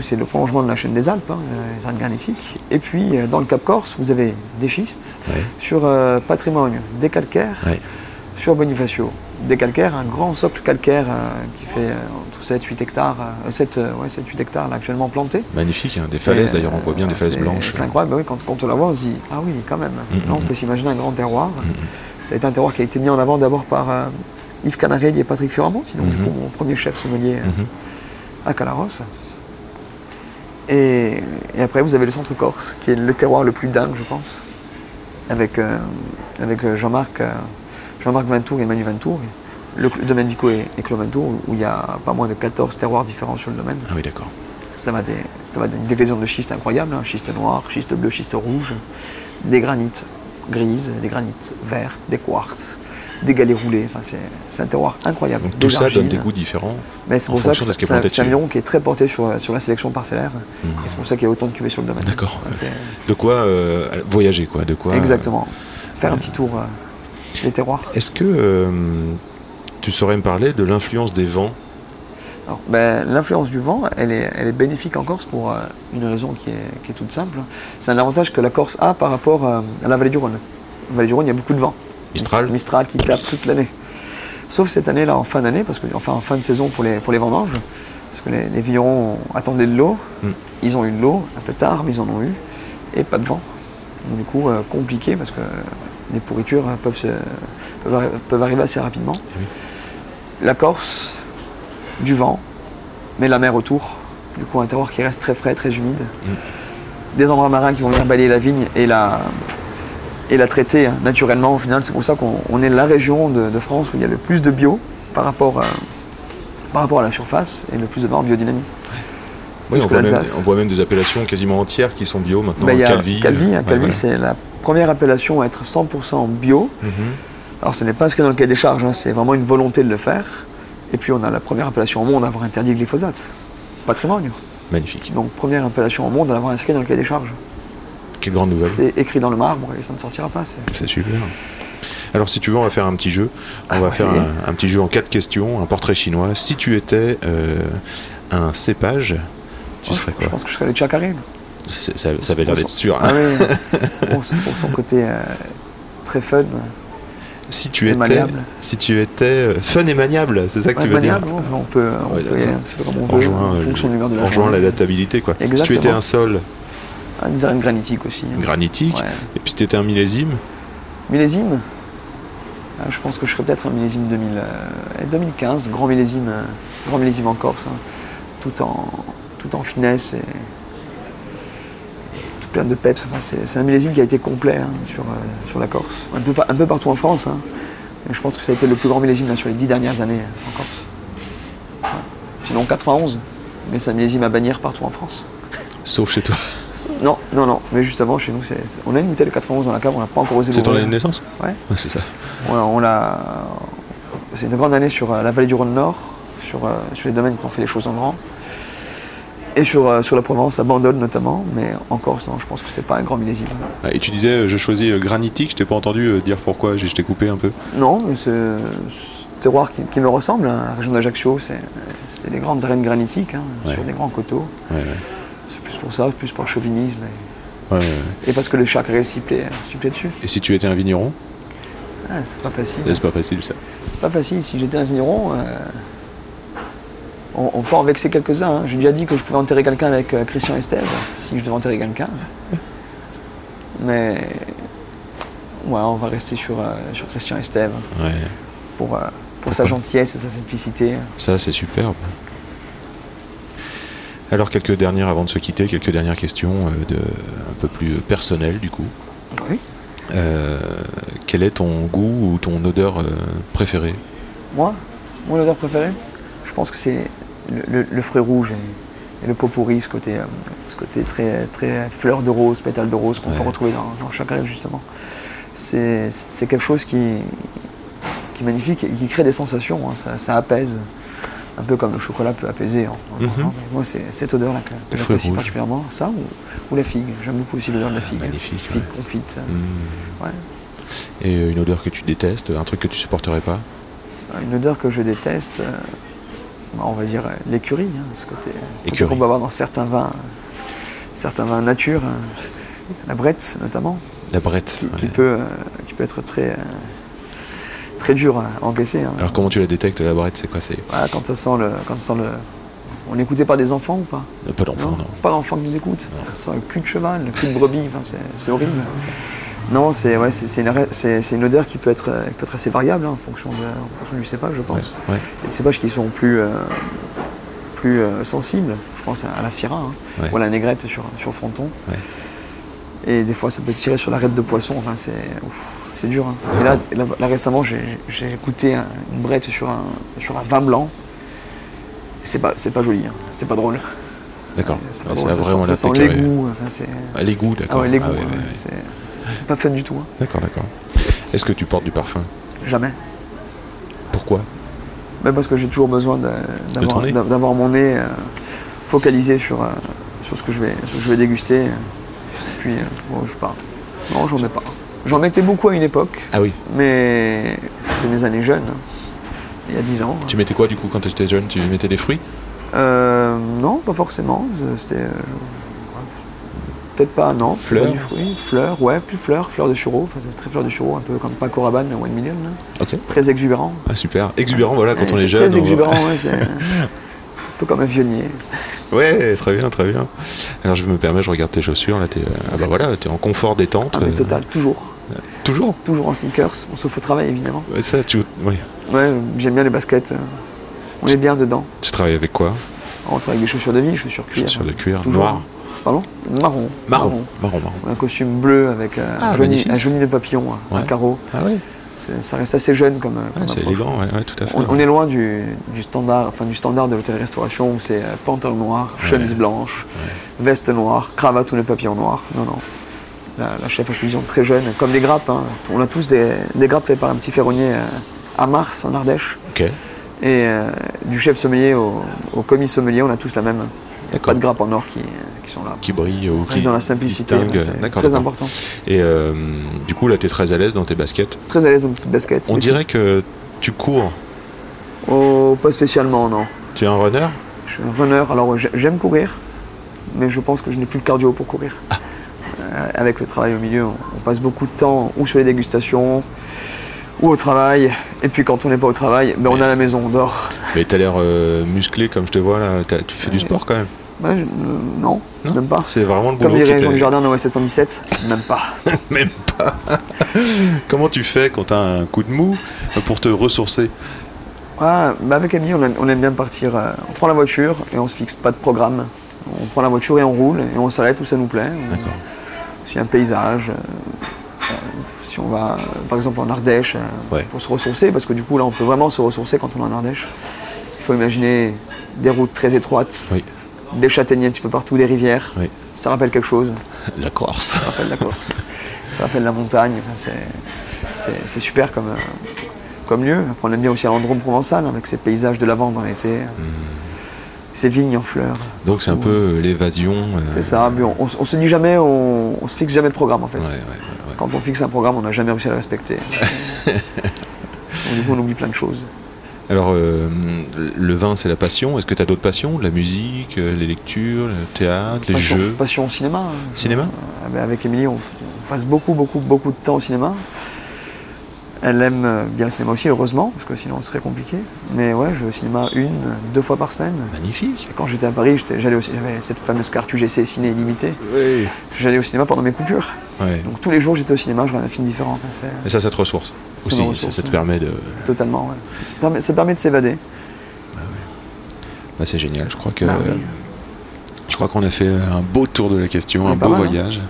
Speaker 2: c'est le prolongement de la chaîne des Alpes, hein, les Alpes granitiques. Et puis euh, dans le Cap Corse, vous avez des schistes.
Speaker 3: Ouais.
Speaker 2: Sur euh, patrimoine, des calcaires.
Speaker 3: Ouais.
Speaker 2: Sur Bonifacio, des calcaires, un grand socle calcaire euh, qui fait euh, entre 7-8 hectares, euh, 7, euh, ouais, 7-8 hectares là, actuellement plantés.
Speaker 3: Magnifique, hein, des falaises d'ailleurs, on voit bien
Speaker 2: euh,
Speaker 3: des falaises blanches.
Speaker 2: C'est incroyable, bah oui, quand, quand on la voit, on se dit Ah oui, quand même.
Speaker 3: Mm,
Speaker 2: Là, on
Speaker 3: mm,
Speaker 2: peut s'imaginer un grand terroir.
Speaker 3: Mm,
Speaker 2: Ça a été un terroir qui a été mis en avant d'abord par euh, Yves Canarelli et Patrick Fioramont, donc du
Speaker 3: Mhm.
Speaker 2: coup mon premier chef sommelier euh,
Speaker 3: Mhm.
Speaker 2: à Calaros. Et, et après, vous avez le centre Corse, qui est le terroir le plus dingue, je pense, avec, euh, avec euh, Jean-Marc euh, Ventour et Manu Ventour, le, domaine Vico et, et Clos Ventour, où il y a pas moins de 14 terroirs différents sur le domaine.
Speaker 3: Ah oui, d'accord.
Speaker 2: Ça va, des, ça va d'une déclinaison de schiste incroyable, hein, schiste noir, schiste bleu, schiste rouge, des granites grises, des granites vertes, des quartz, des galets roulés. Enfin, c'est, un terroir incroyable.
Speaker 3: Donc
Speaker 2: Des
Speaker 3: tout ça donne des goûts différents.
Speaker 2: Mais c'est pour ça que c'est, un- un vigneron qui est très porté sur, sur la sélection parcellaire.
Speaker 3: Mhm.
Speaker 2: Et c'est pour ça qu'il y a autant de cuvées sur le domaine.
Speaker 3: D'accord. De quoi euh, voyager, quoi. De quoi. euh,
Speaker 2: Exactement. Faire un petit tour euh, des terroirs.
Speaker 3: Est-ce que euh, tu saurais me parler de l'influence des vents
Speaker 2: ben, l'influence du vent, elle est, elle est bénéfique en Corse pour euh, une raison qui est, qui est toute simple. C'est un avantage que la Corse a par rapport euh, à la vallée du Rhône. La vallée du Rhône, il y a beaucoup de vent.
Speaker 3: Mistral
Speaker 2: Mistral qui tape toute l'année. Sauf cette année-là, en fin d'année, parce que, enfin en fin de saison pour les, pour les vendanges, parce que les, les vignerons attendaient de l'eau.
Speaker 3: Mm.
Speaker 2: Ils ont eu de l'eau, un peu tard, mais ils en ont eu. Et pas de vent. Donc, du coup, euh, compliqué parce que les pourritures peuvent, se- peuvent, arri- peuvent arriver assez rapidement.
Speaker 3: Eh.
Speaker 2: La Corse, du vent, mais la mer autour. Du coup, un terroir qui reste très frais, très humide.
Speaker 3: Mm.
Speaker 2: Des embruns marins qui vont venir balayer la vigne et la, et la traiter hein, naturellement. Au final, c'est pour ça qu'on on est la région de, de France où il y a le plus de bio par rapport, à, par rapport à la surface et le plus de vent en biodynamie.
Speaker 3: Oui, on
Speaker 2: que
Speaker 3: voit, même, on voit même des appellations quasiment entières qui sont bio maintenant.
Speaker 2: Ben, a
Speaker 3: Calvi.
Speaker 2: Calvi, hein,
Speaker 3: ouais,
Speaker 2: Calvi,
Speaker 3: voilà.
Speaker 2: c'est la première appellation à être 100% bio.
Speaker 3: Mhm.
Speaker 2: Alors ce n'est pas ce qu'il y a dans le cahier des charges, hein, c'est vraiment une volonté de le faire. Et puis on a la première appellation au monde à avoir interdit le glyphosate. Patrimoine.
Speaker 3: Magnifique.
Speaker 2: Donc première appellation au monde à l'avoir inscrit dans le cahier des charges.
Speaker 3: Quelle grande nouvelle.
Speaker 2: C'est écrit dans le marbre et ça ne sortira pas. c'est-
Speaker 3: super. Alors, si tu veux, on va faire un petit jeu. On
Speaker 2: Ah,
Speaker 3: va faire
Speaker 2: ça
Speaker 3: un, un petit jeu en quatre questions, un portrait chinois. Si tu étais euh, un cépage, tu
Speaker 2: Oh,
Speaker 3: serais
Speaker 2: je,
Speaker 3: quoi
Speaker 2: je pense que je serais le Chacaré.
Speaker 3: C'est- ça, ça avait l'air d'être sûr. hein.
Speaker 2: Ah oui, pour, son- pour son côté euh, très fun.
Speaker 3: Si tu étais,
Speaker 2: maniable.
Speaker 3: si tu étais euh, fun et maniable, c'est ça que
Speaker 2: Ouais,
Speaker 3: tu veux dire
Speaker 2: maniable, on on peut, on
Speaker 3: Ouais,
Speaker 2: peut y aller un petit peu comme on
Speaker 3: On
Speaker 2: veut,
Speaker 3: rejoint,
Speaker 2: en
Speaker 3: euh,
Speaker 2: fonction de l'humeur de la
Speaker 3: l'adaptabilité, quoi. Si tu
Speaker 2: Exactement.
Speaker 3: étais un sol
Speaker 2: Ah, des arènes granitiques aussi. hein.
Speaker 3: granitique,
Speaker 2: Ouais.
Speaker 3: et puis si tu étais un millésime,
Speaker 2: Millésime? Ah, Je pense que je serais peut-être un millésime 2000, euh, 2015, grand millésime, euh, grand millésime en Corse, hein, tout, en, tout en finesse et, plein de peps. Enfin, c'est un millésime qui a été complet hein, sur, euh, sur la Corse, un peu, un peu partout en France. hein. Mais je pense que ça a été le plus grand millésime là, sur les dix dernières années euh, en Corse. Ouais. Sinon 91, mais c'est un millésime à bannir partout en France.
Speaker 3: sauf chez toi.
Speaker 2: Non, non, non, mais juste avant, chez nous, on a une bouteille de 91 dans la cave, on n'a pas encore osé
Speaker 3: C'est ton année de naissance
Speaker 2: Ouais.
Speaker 3: c'est ça.
Speaker 2: On, on l'a. C'est une grande année sur euh, la vallée du Rhône Nord, sur, euh, sur les domaines qui ont fait les choses en grand. Et sur, euh, sur la Provence, à Bandol notamment, mais en Corse, non, je pense que c'était pas un grand millésime.
Speaker 3: Ah, Et tu disais, euh, je choisis euh, granitique, je t'ai pas entendu dire pourquoi, je t'ai coupé un peu.
Speaker 2: Non, mais c'est ce terroir qui, qui me ressemble, hein, la région d'Ajaccio, c'est les grandes arènes granitiques, hein,
Speaker 3: Ouais.
Speaker 2: sur des grands coteaux.
Speaker 3: Ouais, ouais.
Speaker 2: C'est plus pour ça, plus par chauvinisme, et, et parce que le chakra s'y plaît, plaît dessus.
Speaker 3: Et si tu étais un vigneron,
Speaker 2: Ah, c'est pas facile.
Speaker 3: c'est pas facile ça.
Speaker 2: Pas facile, si j'étais un vigneron, euh, on, on peut en vexer quelques-uns. hein. J'ai déjà dit que je pouvais enterrer quelqu'un avec euh, Christian Estève, si je devais enterrer quelqu'un. Mais ouais, on va rester sur, euh, sur Christian Estève
Speaker 3: Ouais.
Speaker 2: pour, euh, pour sa gentillesse et sa simplicité.
Speaker 3: Ça, c'est superbe. Alors quelques dernières avant de se quitter, quelques dernières questions de, un peu plus personnelles du coup.
Speaker 2: Oui.
Speaker 3: Quel est ton goût ou ton odeur préférée
Speaker 2: Moi, mon odeur préférée, je pense que c'est le, le- fruit rouge et, et le pot pourri, ce côté, euh, ce côté très, très fleur de rose, pétale de rose qu'on peut retrouver dans, dans chaque rêve justement. C'est quelque chose qui, qui est magnifique et qui crée des sensations, hein, ça, ça apaise. Un peu comme le chocolat peut apaiser. hein.
Speaker 3: Mhm.
Speaker 2: Mais Moi, c'est cette odeur-là que, j'apprécie particulièrement. Ça ou, ou la figue. J'aime beaucoup aussi l'odeur de la figue.
Speaker 3: magnifique,
Speaker 2: Figue
Speaker 3: ouais.
Speaker 2: confite.
Speaker 3: Hmm.
Speaker 2: Ouais.
Speaker 3: Et une odeur que tu détestes, un truc que tu supporterais pas?
Speaker 2: Une odeur que je déteste, euh, on va dire l'écurie, hein, ce côté, côté qu'on peut avoir dans certains vins, certains vins nature, euh, la brette notamment,
Speaker 3: La brette.
Speaker 2: qui, peut, euh, qui peut être très, euh, très dur à encaisser. hein.
Speaker 3: Alors comment tu la détectes la brette C'est quoi
Speaker 2: Voilà, quand ça sent le, quand ça sent le, on écoutait pas des enfants ou pas?
Speaker 3: Euh, pas d'enfant, non.
Speaker 2: Pas d'enfants qui nous écoutent. Ça sent le cul de cheval, le cul de brebis, enfin, c'est horrible. Non, c'est ouais, une, une odeur qui peut être, euh, peut être assez variable hein, en, fonction de, en fonction du cépage, je pense.
Speaker 3: ouais.
Speaker 2: des cépages qui sont plus, euh, plus euh, sensibles. Je pense à la syrah hein, ou à la négrette sur, sur fronton. Et des fois, ça peut tirer sur l'arête de poisson. Enfin, c'est dur. hein. Et là, là, là, récemment, j'ai goûté un- une brette sur un, sur un vin blanc. C'est pas, c'est pas joli. C'est pas drôle.
Speaker 3: D'accord. Ça
Speaker 2: Ça,
Speaker 3: vraiment
Speaker 2: sent,
Speaker 3: la
Speaker 2: ça sent
Speaker 3: t'écœurer.
Speaker 2: l'égout. Enfin, c'est-
Speaker 3: Ah, l'égout,
Speaker 2: ah
Speaker 3: d'accord.
Speaker 2: ouais, l'égout.
Speaker 3: Ah ouais,
Speaker 2: ouais, c'est- pas fun du tout. hein.
Speaker 3: D'accord, d'accord. Est-ce que tu portes du parfum?
Speaker 2: Jamais.
Speaker 3: Pourquoi?
Speaker 2: Même parce que j'ai toujours besoin d'avoir mon nez euh, focalisé sur, euh, sur ce que je vais, ce que je vais déguster. Puis, euh, bon, je pas. Non, j'en mets pas. J'en mettais beaucoup à une époque,
Speaker 3: Ah oui.
Speaker 2: mais c'était mes années jeunes, hein. il y a 10 ans.
Speaker 3: Tu mettais quoi du coup quand tu étais jeune? Tu mettais des fruits?
Speaker 2: Euh, non, pas forcément. C'était. Euh, Peut-être pas, non.
Speaker 3: Fleurs
Speaker 2: Pas du fruit. Fleurs, ouais, plus fleurs, fleurs de sureau. Enfin, très fleurs de sureau, un peu comme Paco Rabanne, One Million. là.
Speaker 3: Ok.
Speaker 2: Très exubérant.
Speaker 3: Ah super. Exubérant, voilà, quand
Speaker 2: Ouais,
Speaker 3: on est jeune.
Speaker 2: Très exubérant, ouais, c'est. un peu comme un vionnier.
Speaker 3: Ouais, très bien, très bien. Alors je me permets, je regarde tes chaussures, là, t'es, euh, ah bah voilà, t'es en confort détente.
Speaker 2: Ah, mais
Speaker 3: euh,
Speaker 2: total, toujours.
Speaker 3: Toujours?
Speaker 2: Toujours en sneakers, on sauf au travail évidemment.
Speaker 3: Ouais, ça, tu. Ouais,
Speaker 2: j'aime bien les baskets. euh, On est bien dedans.
Speaker 3: tu travailles avec quoi?
Speaker 2: On travaille avec des chaussures de vie, chaussures cuir.
Speaker 3: Chaussures de cuir,
Speaker 2: Toujours.
Speaker 3: noir
Speaker 2: Pardon Marron.
Speaker 3: Marron. Marron, marron.
Speaker 2: Un costume bleu avec euh,
Speaker 3: Ah,
Speaker 2: un, un jauni de papillon, un
Speaker 3: Ouais.
Speaker 2: carreau.
Speaker 3: Ah oui
Speaker 2: Ça reste assez jeune comme. euh, comme
Speaker 3: c'est élégant, ouais, ouais, tout à fait.
Speaker 2: On, on est loin du, du standard, enfin du standard de l'hôtel-restauration où c'est euh, pantalon noir, chemise blanche, veste noire, cravate ou le papillon noir. Non, non. La, la chef a ses visions très jeune, comme les grappes. hein. On a tous des, des grappes faites par un petit ferronnier euh, à Mars, en Ardèche.
Speaker 3: Ok,
Speaker 2: Et euh, du chef sommelier au, au commis sommelier, on a tous la même. Pas de grappes en or qui, qui sont là.
Speaker 3: Qui brille ou qui
Speaker 2: dans la simplicité, c'est très important.
Speaker 3: Et euh, du coup, là, t'es très à l'aise dans tes baskets?
Speaker 2: Très à l'aise dans une petite basket.
Speaker 3: On dirait que tu cours.
Speaker 2: Oh, pas spécialement, non.
Speaker 3: Tu es un runner?
Speaker 2: Je suis un runner, alors j'ai- j'aime courir, mais je pense que je n'ai plus le cardio pour courir.
Speaker 3: Ah.
Speaker 2: Euh, avec le travail au milieu, on, passe beaucoup de temps ou sur les dégustations, ou au travail, et puis quand on n'est pas au travail, ben on est à la maison, on dort.
Speaker 3: Mais t'as l'air euh, musclé comme je te vois là. Tu fais du sport quand même.
Speaker 2: Ouais, je- euh, non,
Speaker 3: Non
Speaker 2: même pas.
Speaker 3: C'est vraiment le
Speaker 2: Comme
Speaker 3: boulot qui
Speaker 2: dirait Jean
Speaker 3: t'est-
Speaker 2: Dujardin dans OSS 117, même pas.
Speaker 3: Même pas. Comment tu fais quand t'as un coup de mou pour te ressourcer?
Speaker 2: Ouais, bah avec Emily, on aime, on aime bien partir. euh, on prend la voiture et on se fixe pas de programme. On prend la voiture et on roule et on s'arrête où ça nous plaît. On-
Speaker 3: D'accord.
Speaker 2: S'il y a un paysage, euh, euh, si on va euh, par exemple en Ardèche euh,
Speaker 3: Ouais.
Speaker 2: pour se ressourcer, parce que du coup là on peut vraiment se ressourcer quand on est en Ardèche. Il faut imaginer des routes très étroites,
Speaker 3: Oui.
Speaker 2: Des châtaigniers un petit peu partout, des rivières.
Speaker 3: Oui.
Speaker 2: Ça rappelle quelque chose,
Speaker 3: La Corse.
Speaker 2: ça rappelle la Corse, ça rappelle la montagne. Enfin, c'est- super comme, euh, comme lieu. Après, on aime bien aussi l'endroit provençal avec ses paysages de lavande en été,
Speaker 3: Hmm.
Speaker 2: ses vignes en fleurs.
Speaker 3: Donc c'est un peu l'évasion. euh,
Speaker 2: C'est ça, on, on se- dit jamais, on, on se fixe jamais de programme en fait.
Speaker 3: Ouais, ouais, ouais, ouais.
Speaker 2: Quand on fixe un programme, on n'a jamais réussi à le respecter. Donc, du coup, on oublie plein de choses.
Speaker 3: Alors, euh, le vin, c'est la passion. Est-ce que tu as d'autres passions? La musique, euh, les lectures, le théâtre, les
Speaker 2: passion,
Speaker 3: jeux?
Speaker 2: passion au cinéma.
Speaker 3: Cinéma?
Speaker 2: Euh, Avec Émilie, on, on passe beaucoup, beaucoup, beaucoup de temps au cinéma. Elle aime bien le cinéma aussi, heureusement, parce que sinon ce serait compliqué. Mais ouais, je vais au cinéma une, deux fois par semaine.
Speaker 3: Magnifique.
Speaker 2: Et quand j'étais à Paris, j'allais aussi, j'avais cette fameuse carte UGC Ciné illimitée.
Speaker 3: Oui.
Speaker 2: J'allais au cinéma pendant mes coupures. Donc tous les jours, j'étais au cinéma, je regardais un film différent. Enfin,
Speaker 3: Et ça, ça te ressource
Speaker 2: Ça
Speaker 3: aussi. ça- te
Speaker 2: ouais.
Speaker 3: permet de.
Speaker 2: Totalement, ouais. Ça permet, ça permet de s'évader.
Speaker 3: Bah, c'est génial. Je crois que
Speaker 2: Bah oui.
Speaker 3: Je crois qu'on a fait un beau tour de la question,
Speaker 2: Ouais,
Speaker 3: un beau
Speaker 2: mal, hein.
Speaker 3: voyage.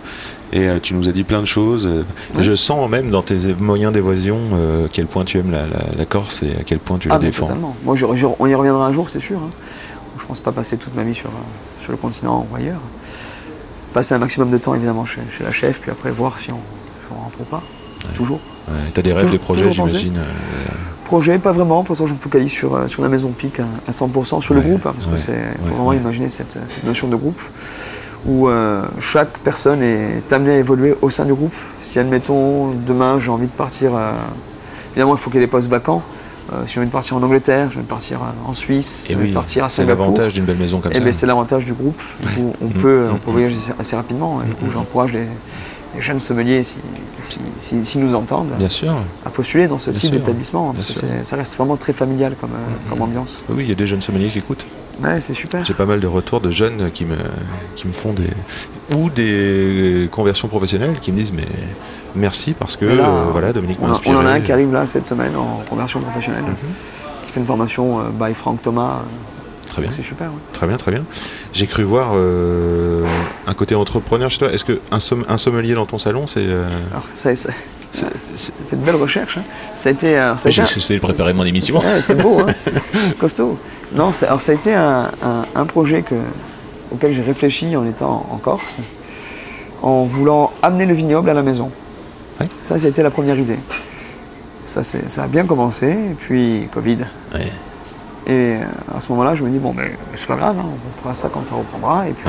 Speaker 3: Et euh, tu nous as dit plein de choses. Euh,
Speaker 2: Ouais.
Speaker 3: Je sens même dans tes moyens d'évasion euh, quel point tu aimes la, la- la Corse et à quel point tu la
Speaker 2: Ah,
Speaker 3: défends.
Speaker 2: totalement. Moi, je- je- on y reviendra un jour, c'est sûr. hein. Je pense pas passer toute ma vie sur, euh, sur le continent ou ailleurs. Passer un maximum de temps, évidemment, chez, chez la chef, puis après voir si on, si on rentre ou pas. Toujours.
Speaker 3: Ouais, T'as des rêves,
Speaker 2: Toujours-
Speaker 3: des projets, j'imagine. euh,
Speaker 2: Projet, pas vraiment. Pour l'instant, je me focalise sur, euh, sur la maison Pic à, à 100%, sur le
Speaker 3: Ouais,
Speaker 2: groupe, hein, parce
Speaker 3: ouais,
Speaker 2: que c'est faut
Speaker 3: ouais,
Speaker 2: vraiment imaginer cette, cette notion de groupe où euh, chaque personne est amenée à évoluer au sein du groupe. Si, admettons, demain, j'ai envie de partir, euh, évidemment, il faut qu'il y ait des postes vacants. Euh, si j'ai envie de partir en Angleterre, j'ai envie de partir euh, en Suisse,
Speaker 3: Et
Speaker 2: j'ai envie
Speaker 3: oui,
Speaker 2: de partir à
Speaker 3: c'est
Speaker 2: Singapour.
Speaker 3: l'avantage d'une belle maison comme
Speaker 2: Eh
Speaker 3: ça.
Speaker 2: ben, c'est l'avantage du groupe. Du coup, on, peut, on
Speaker 3: Mm.
Speaker 2: peut voyager assez- assez rapidement. Et du coup, j'encourage les, les jeunes sommeliers, s'ils si, si, s'ils nous entendent,
Speaker 3: Bien sûr.
Speaker 2: à postuler dans ce
Speaker 3: Bien
Speaker 2: type d'établissement. Parce que
Speaker 3: sûr.
Speaker 2: ça reste vraiment très familial comme, euh, comme ambiance.
Speaker 3: Oui, il y a des jeunes sommeliers qui écoutent.
Speaker 2: Ouais, c'est super.
Speaker 3: J'ai pas mal de retours de jeunes qui me, qui me font des. ou des conversions professionnelles qui me disent mais merci parce que
Speaker 2: là,
Speaker 3: euh, voilà, Dominique m'a inspiré.
Speaker 2: on en a un qui arrive là cette semaine en conversion professionnelle,
Speaker 3: Mhm.
Speaker 2: qui fait une formation euh, by Franck Thomas.
Speaker 3: Très bien.
Speaker 2: C'est super. ouais.
Speaker 3: Très bien, très bien. J'ai cru voir euh, un côté entrepreneur chez toi. Est-ce qu'un un sommelier dans ton salon, c'est. euh,
Speaker 2: Alors, ça, ça, fait de belles recherches. hein. Ça a été. euh, ça a
Speaker 3: J'ai essayé de préparer mon émission.
Speaker 2: c'est- beau, hein costaud. Non, alors ça a été un, un- un projet que, auquel j'ai réfléchi en étant en Corse, en voulant amener le vignoble à la maison.
Speaker 3: Ouais.
Speaker 2: Ça, c'était la première idée. Ça, ça a bien commencé, et puis Covid.
Speaker 3: Ouais.
Speaker 2: Et euh, à ce moment-là, je me dis, bon, ben, c'est pas grave, hein, on fera ça quand ça reprendra. Et puis,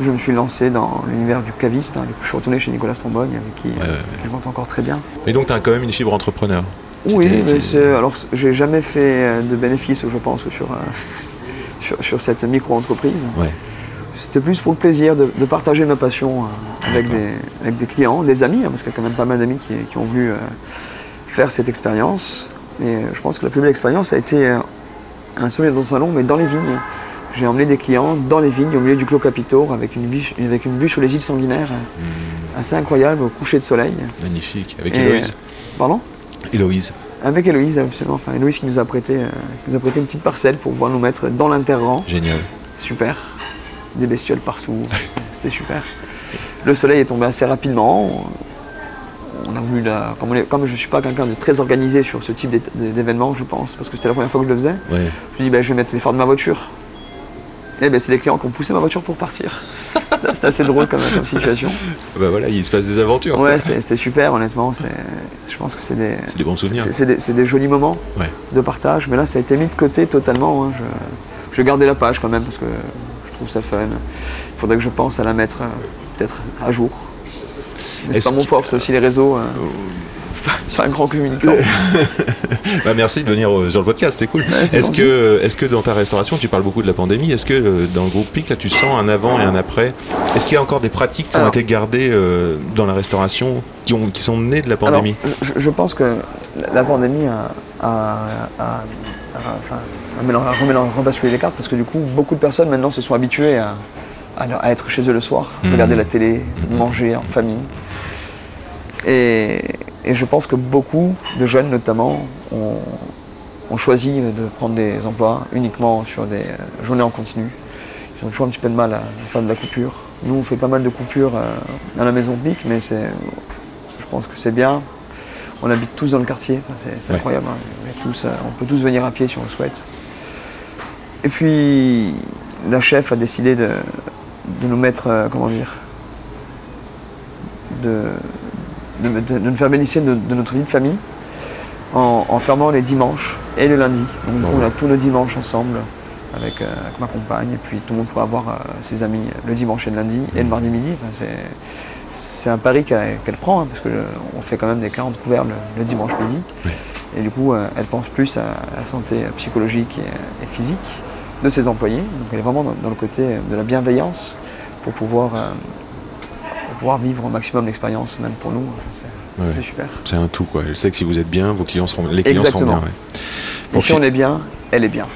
Speaker 2: je me suis lancé dans l'univers du caviste. hein. Du coup, je suis retourné chez Nicolas Strombogne, avec qui,
Speaker 3: ouais,
Speaker 2: je m'entends encore très bien.
Speaker 3: Mais donc, tu as quand même une fibre entrepreneur.
Speaker 2: Oui, mais alors j'ai jamais fait euh, de bénéfices, je pense, sur, euh, sur, sur cette micro-entreprise. C'était plus pour le plaisir de, de partager ma passion euh, avec, des, avec des clients, des amis, hein, parce qu'il y a quand même pas mal d'amis qui, qui ont voulu euh, faire cette expérience. Et euh, je pense que la plus belle expérience a été euh, un sommet dans le salon, mais dans les vignes. J'ai emmené des clients dans les vignes, au milieu du Clos Capitour, avec une vue, avec une vue sur les îles sanguinaires euh, assez incroyable, au coucher de soleil.
Speaker 3: Magnifique. Avec
Speaker 2: Et,
Speaker 3: Héloïse.
Speaker 2: Pardon?
Speaker 3: Héloïse.
Speaker 2: avec Héloïse, absolument. Enfin, Héloïse qui nous a prêté, euh, qui nous a prêté une petite parcelle pour pouvoir nous mettre dans l'interrang.
Speaker 3: Génial.
Speaker 2: Super. Des bestioles partout. C'était super. Le soleil est tombé assez rapidement. On a voulu la... comme, on est- comme je ne suis pas quelqu'un de très organisé sur ce type d'é- d'événement, je pense, parce que c'était la première fois que je le faisais, je me suis dit, ben, je vais mettre les phares de ma voiture. Et ben, c'est les clients qui ont poussé ma voiture pour partir. C'était assez drôle comme, comme situation.
Speaker 3: Bah voilà, il se passe des aventures.
Speaker 2: Ouais, c'était super, honnêtement. Je pense que c'est des,
Speaker 3: bons souvenirs.
Speaker 2: c'est- des, jolis moments
Speaker 3: Ouais.
Speaker 2: de partage, mais là ça a été mis de côté totalement. hein. Je, je gardais la page quand même parce que je trouve ça fun. Il faudrait que je pense à la mettre euh, peut-être à jour. C'est pas mon fort, c'est aussi les réseaux. euh, je suis un grand communicant.
Speaker 3: Bah, merci de venir euh, sur le podcast, c'est cool.
Speaker 2: Ouais,
Speaker 3: est-ce que, dans ta restauration, tu parles beaucoup de la pandémie Est-ce que euh, dans le groupe PIC, là, tu sens un avant et un après? Est-ce qu'il y a encore des pratiques qui ont été gardées euh, dans la restauration, qui, ont, qui sont nées de la
Speaker 2: Alors,
Speaker 3: pandémie?
Speaker 2: je, je pense que la- pandémie a, a, enfin, les cartes parce que du coup, beaucoup de personnes maintenant se sont habituées à, à- à être chez eux le soir,
Speaker 3: Mhm.
Speaker 2: regarder la télé, manger en famille. Et, et je pense que beaucoup de jeunes, notamment, ont, ont choisi de prendre des emplois uniquement sur des euh, journées en continu. Ils ont toujours un petit peu de mal à faire de la coupure. Nous, on fait pas mal de coupures euh, à la maison PIC, mais je pense que c'est bien. On habite tous dans le quartier, Enfin, c'est,
Speaker 3: Ouais.
Speaker 2: incroyable. hein. On, tous, euh, on peut tous venir à pied si on le souhaite. Et puis, la chef a décidé de, de nous mettre, euh, comment dire, de, de, de- de nous faire bénéficier de, notre vie de famille en, en fermant les dimanches et le lundi. Donc, du coup, on a tous nos dimanches ensemble avec, euh, avec ma compagne, et puis tout le monde pourra voir euh, ses amis le dimanche et le lundi et le mardi midi. Enfin, c'est, c'est un pari qu'elle, qu'elle prend, hein, parce qu'on fait quand même des 40 couverts le, le dimanche midi. Et du coup, elle pense plus à la santé psychologique et, et physique de ses employés. Donc elle est vraiment dans, dans le côté de la bienveillance pour pouvoir, euh, pour pouvoir vivre au maximum l'expérience, même pour nous. C'est,
Speaker 3: Ouais.
Speaker 2: super.
Speaker 3: C'est un tout, quoi. Elle sait que si vous êtes bien, vos clients seront, les clients
Speaker 2: Exactement.
Speaker 3: seront bien. ouais.
Speaker 2: Et si on est bien, elle est bien.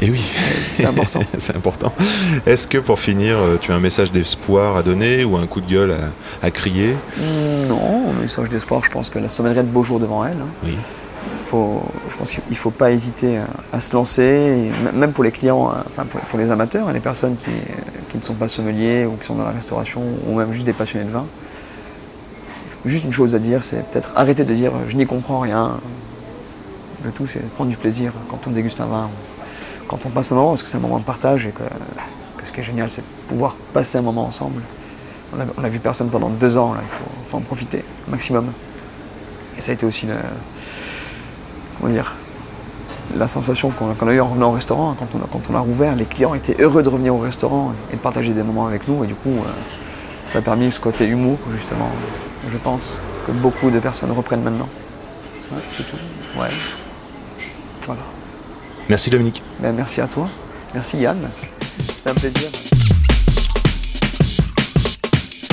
Speaker 3: Et oui,
Speaker 2: C'est important.
Speaker 3: c'est important. Est-ce que pour finir, euh, tu as un message d'espoir à donner ou un coup de gueule à, à crier?
Speaker 2: Non, un message d'espoir, je pense que la sommellerie a de beaux jours devant elle. hein.
Speaker 3: Oui.
Speaker 2: Faut, je pense qu'il ne faut pas hésiter à, se lancer, même pour les clients, euh, enfin pour, les amateurs, et les personnes qui, euh, qui ne sont pas sommeliers ou qui sont dans la restauration, ou même juste des passionnés de vin. Juste une chose à dire, c'est peut-être arrêter de dire je n'y comprends rien. Le tout, c'est prendre du plaisir quand on déguste un vin, quand on passe un moment, parce que c'est un moment de partage et que, ce qui est génial, c'est pouvoir passer un moment ensemble. On a vu personne pendant deux ans, là, il faut, faut en profiter au maximum. Et ça a été aussi le, comment dire, la sensation qu'on a eue en revenant au restaurant, hein, quand on, a, quand on a rouvert, les clients étaient heureux de revenir au restaurant et de partager des moments avec nous. Et du coup, euh, ça a permis ce côté humour, justement, je pense, que beaucoup de personnes reprennent maintenant. Ouais, c'est tout. Ouais. Voilà.
Speaker 5: Merci Dominique.
Speaker 2: Ben, merci à toi. Merci Yann. C'était un plaisir.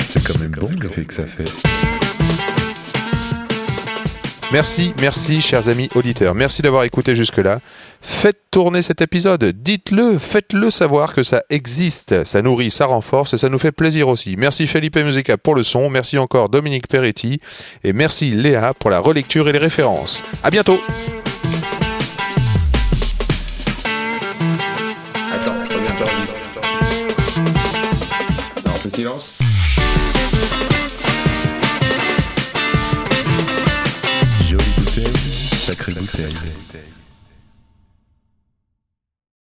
Speaker 4: C'est quand même bon l'effet que ça fait.
Speaker 3: Merci, merci, chers amis auditeurs. Merci d'avoir écouté jusque-là. Faites tourner cet épisode. Dites-le, faites-le savoir que ça existe. Ça nourrit, ça renforce et ça nous fait plaisir aussi. Merci Felipe Musica pour le son. Merci encore Dominique Peretti. Et merci Léa pour la relecture et les références. À bientôt.
Speaker 4: Jolie bouteille, sacrée bouteille.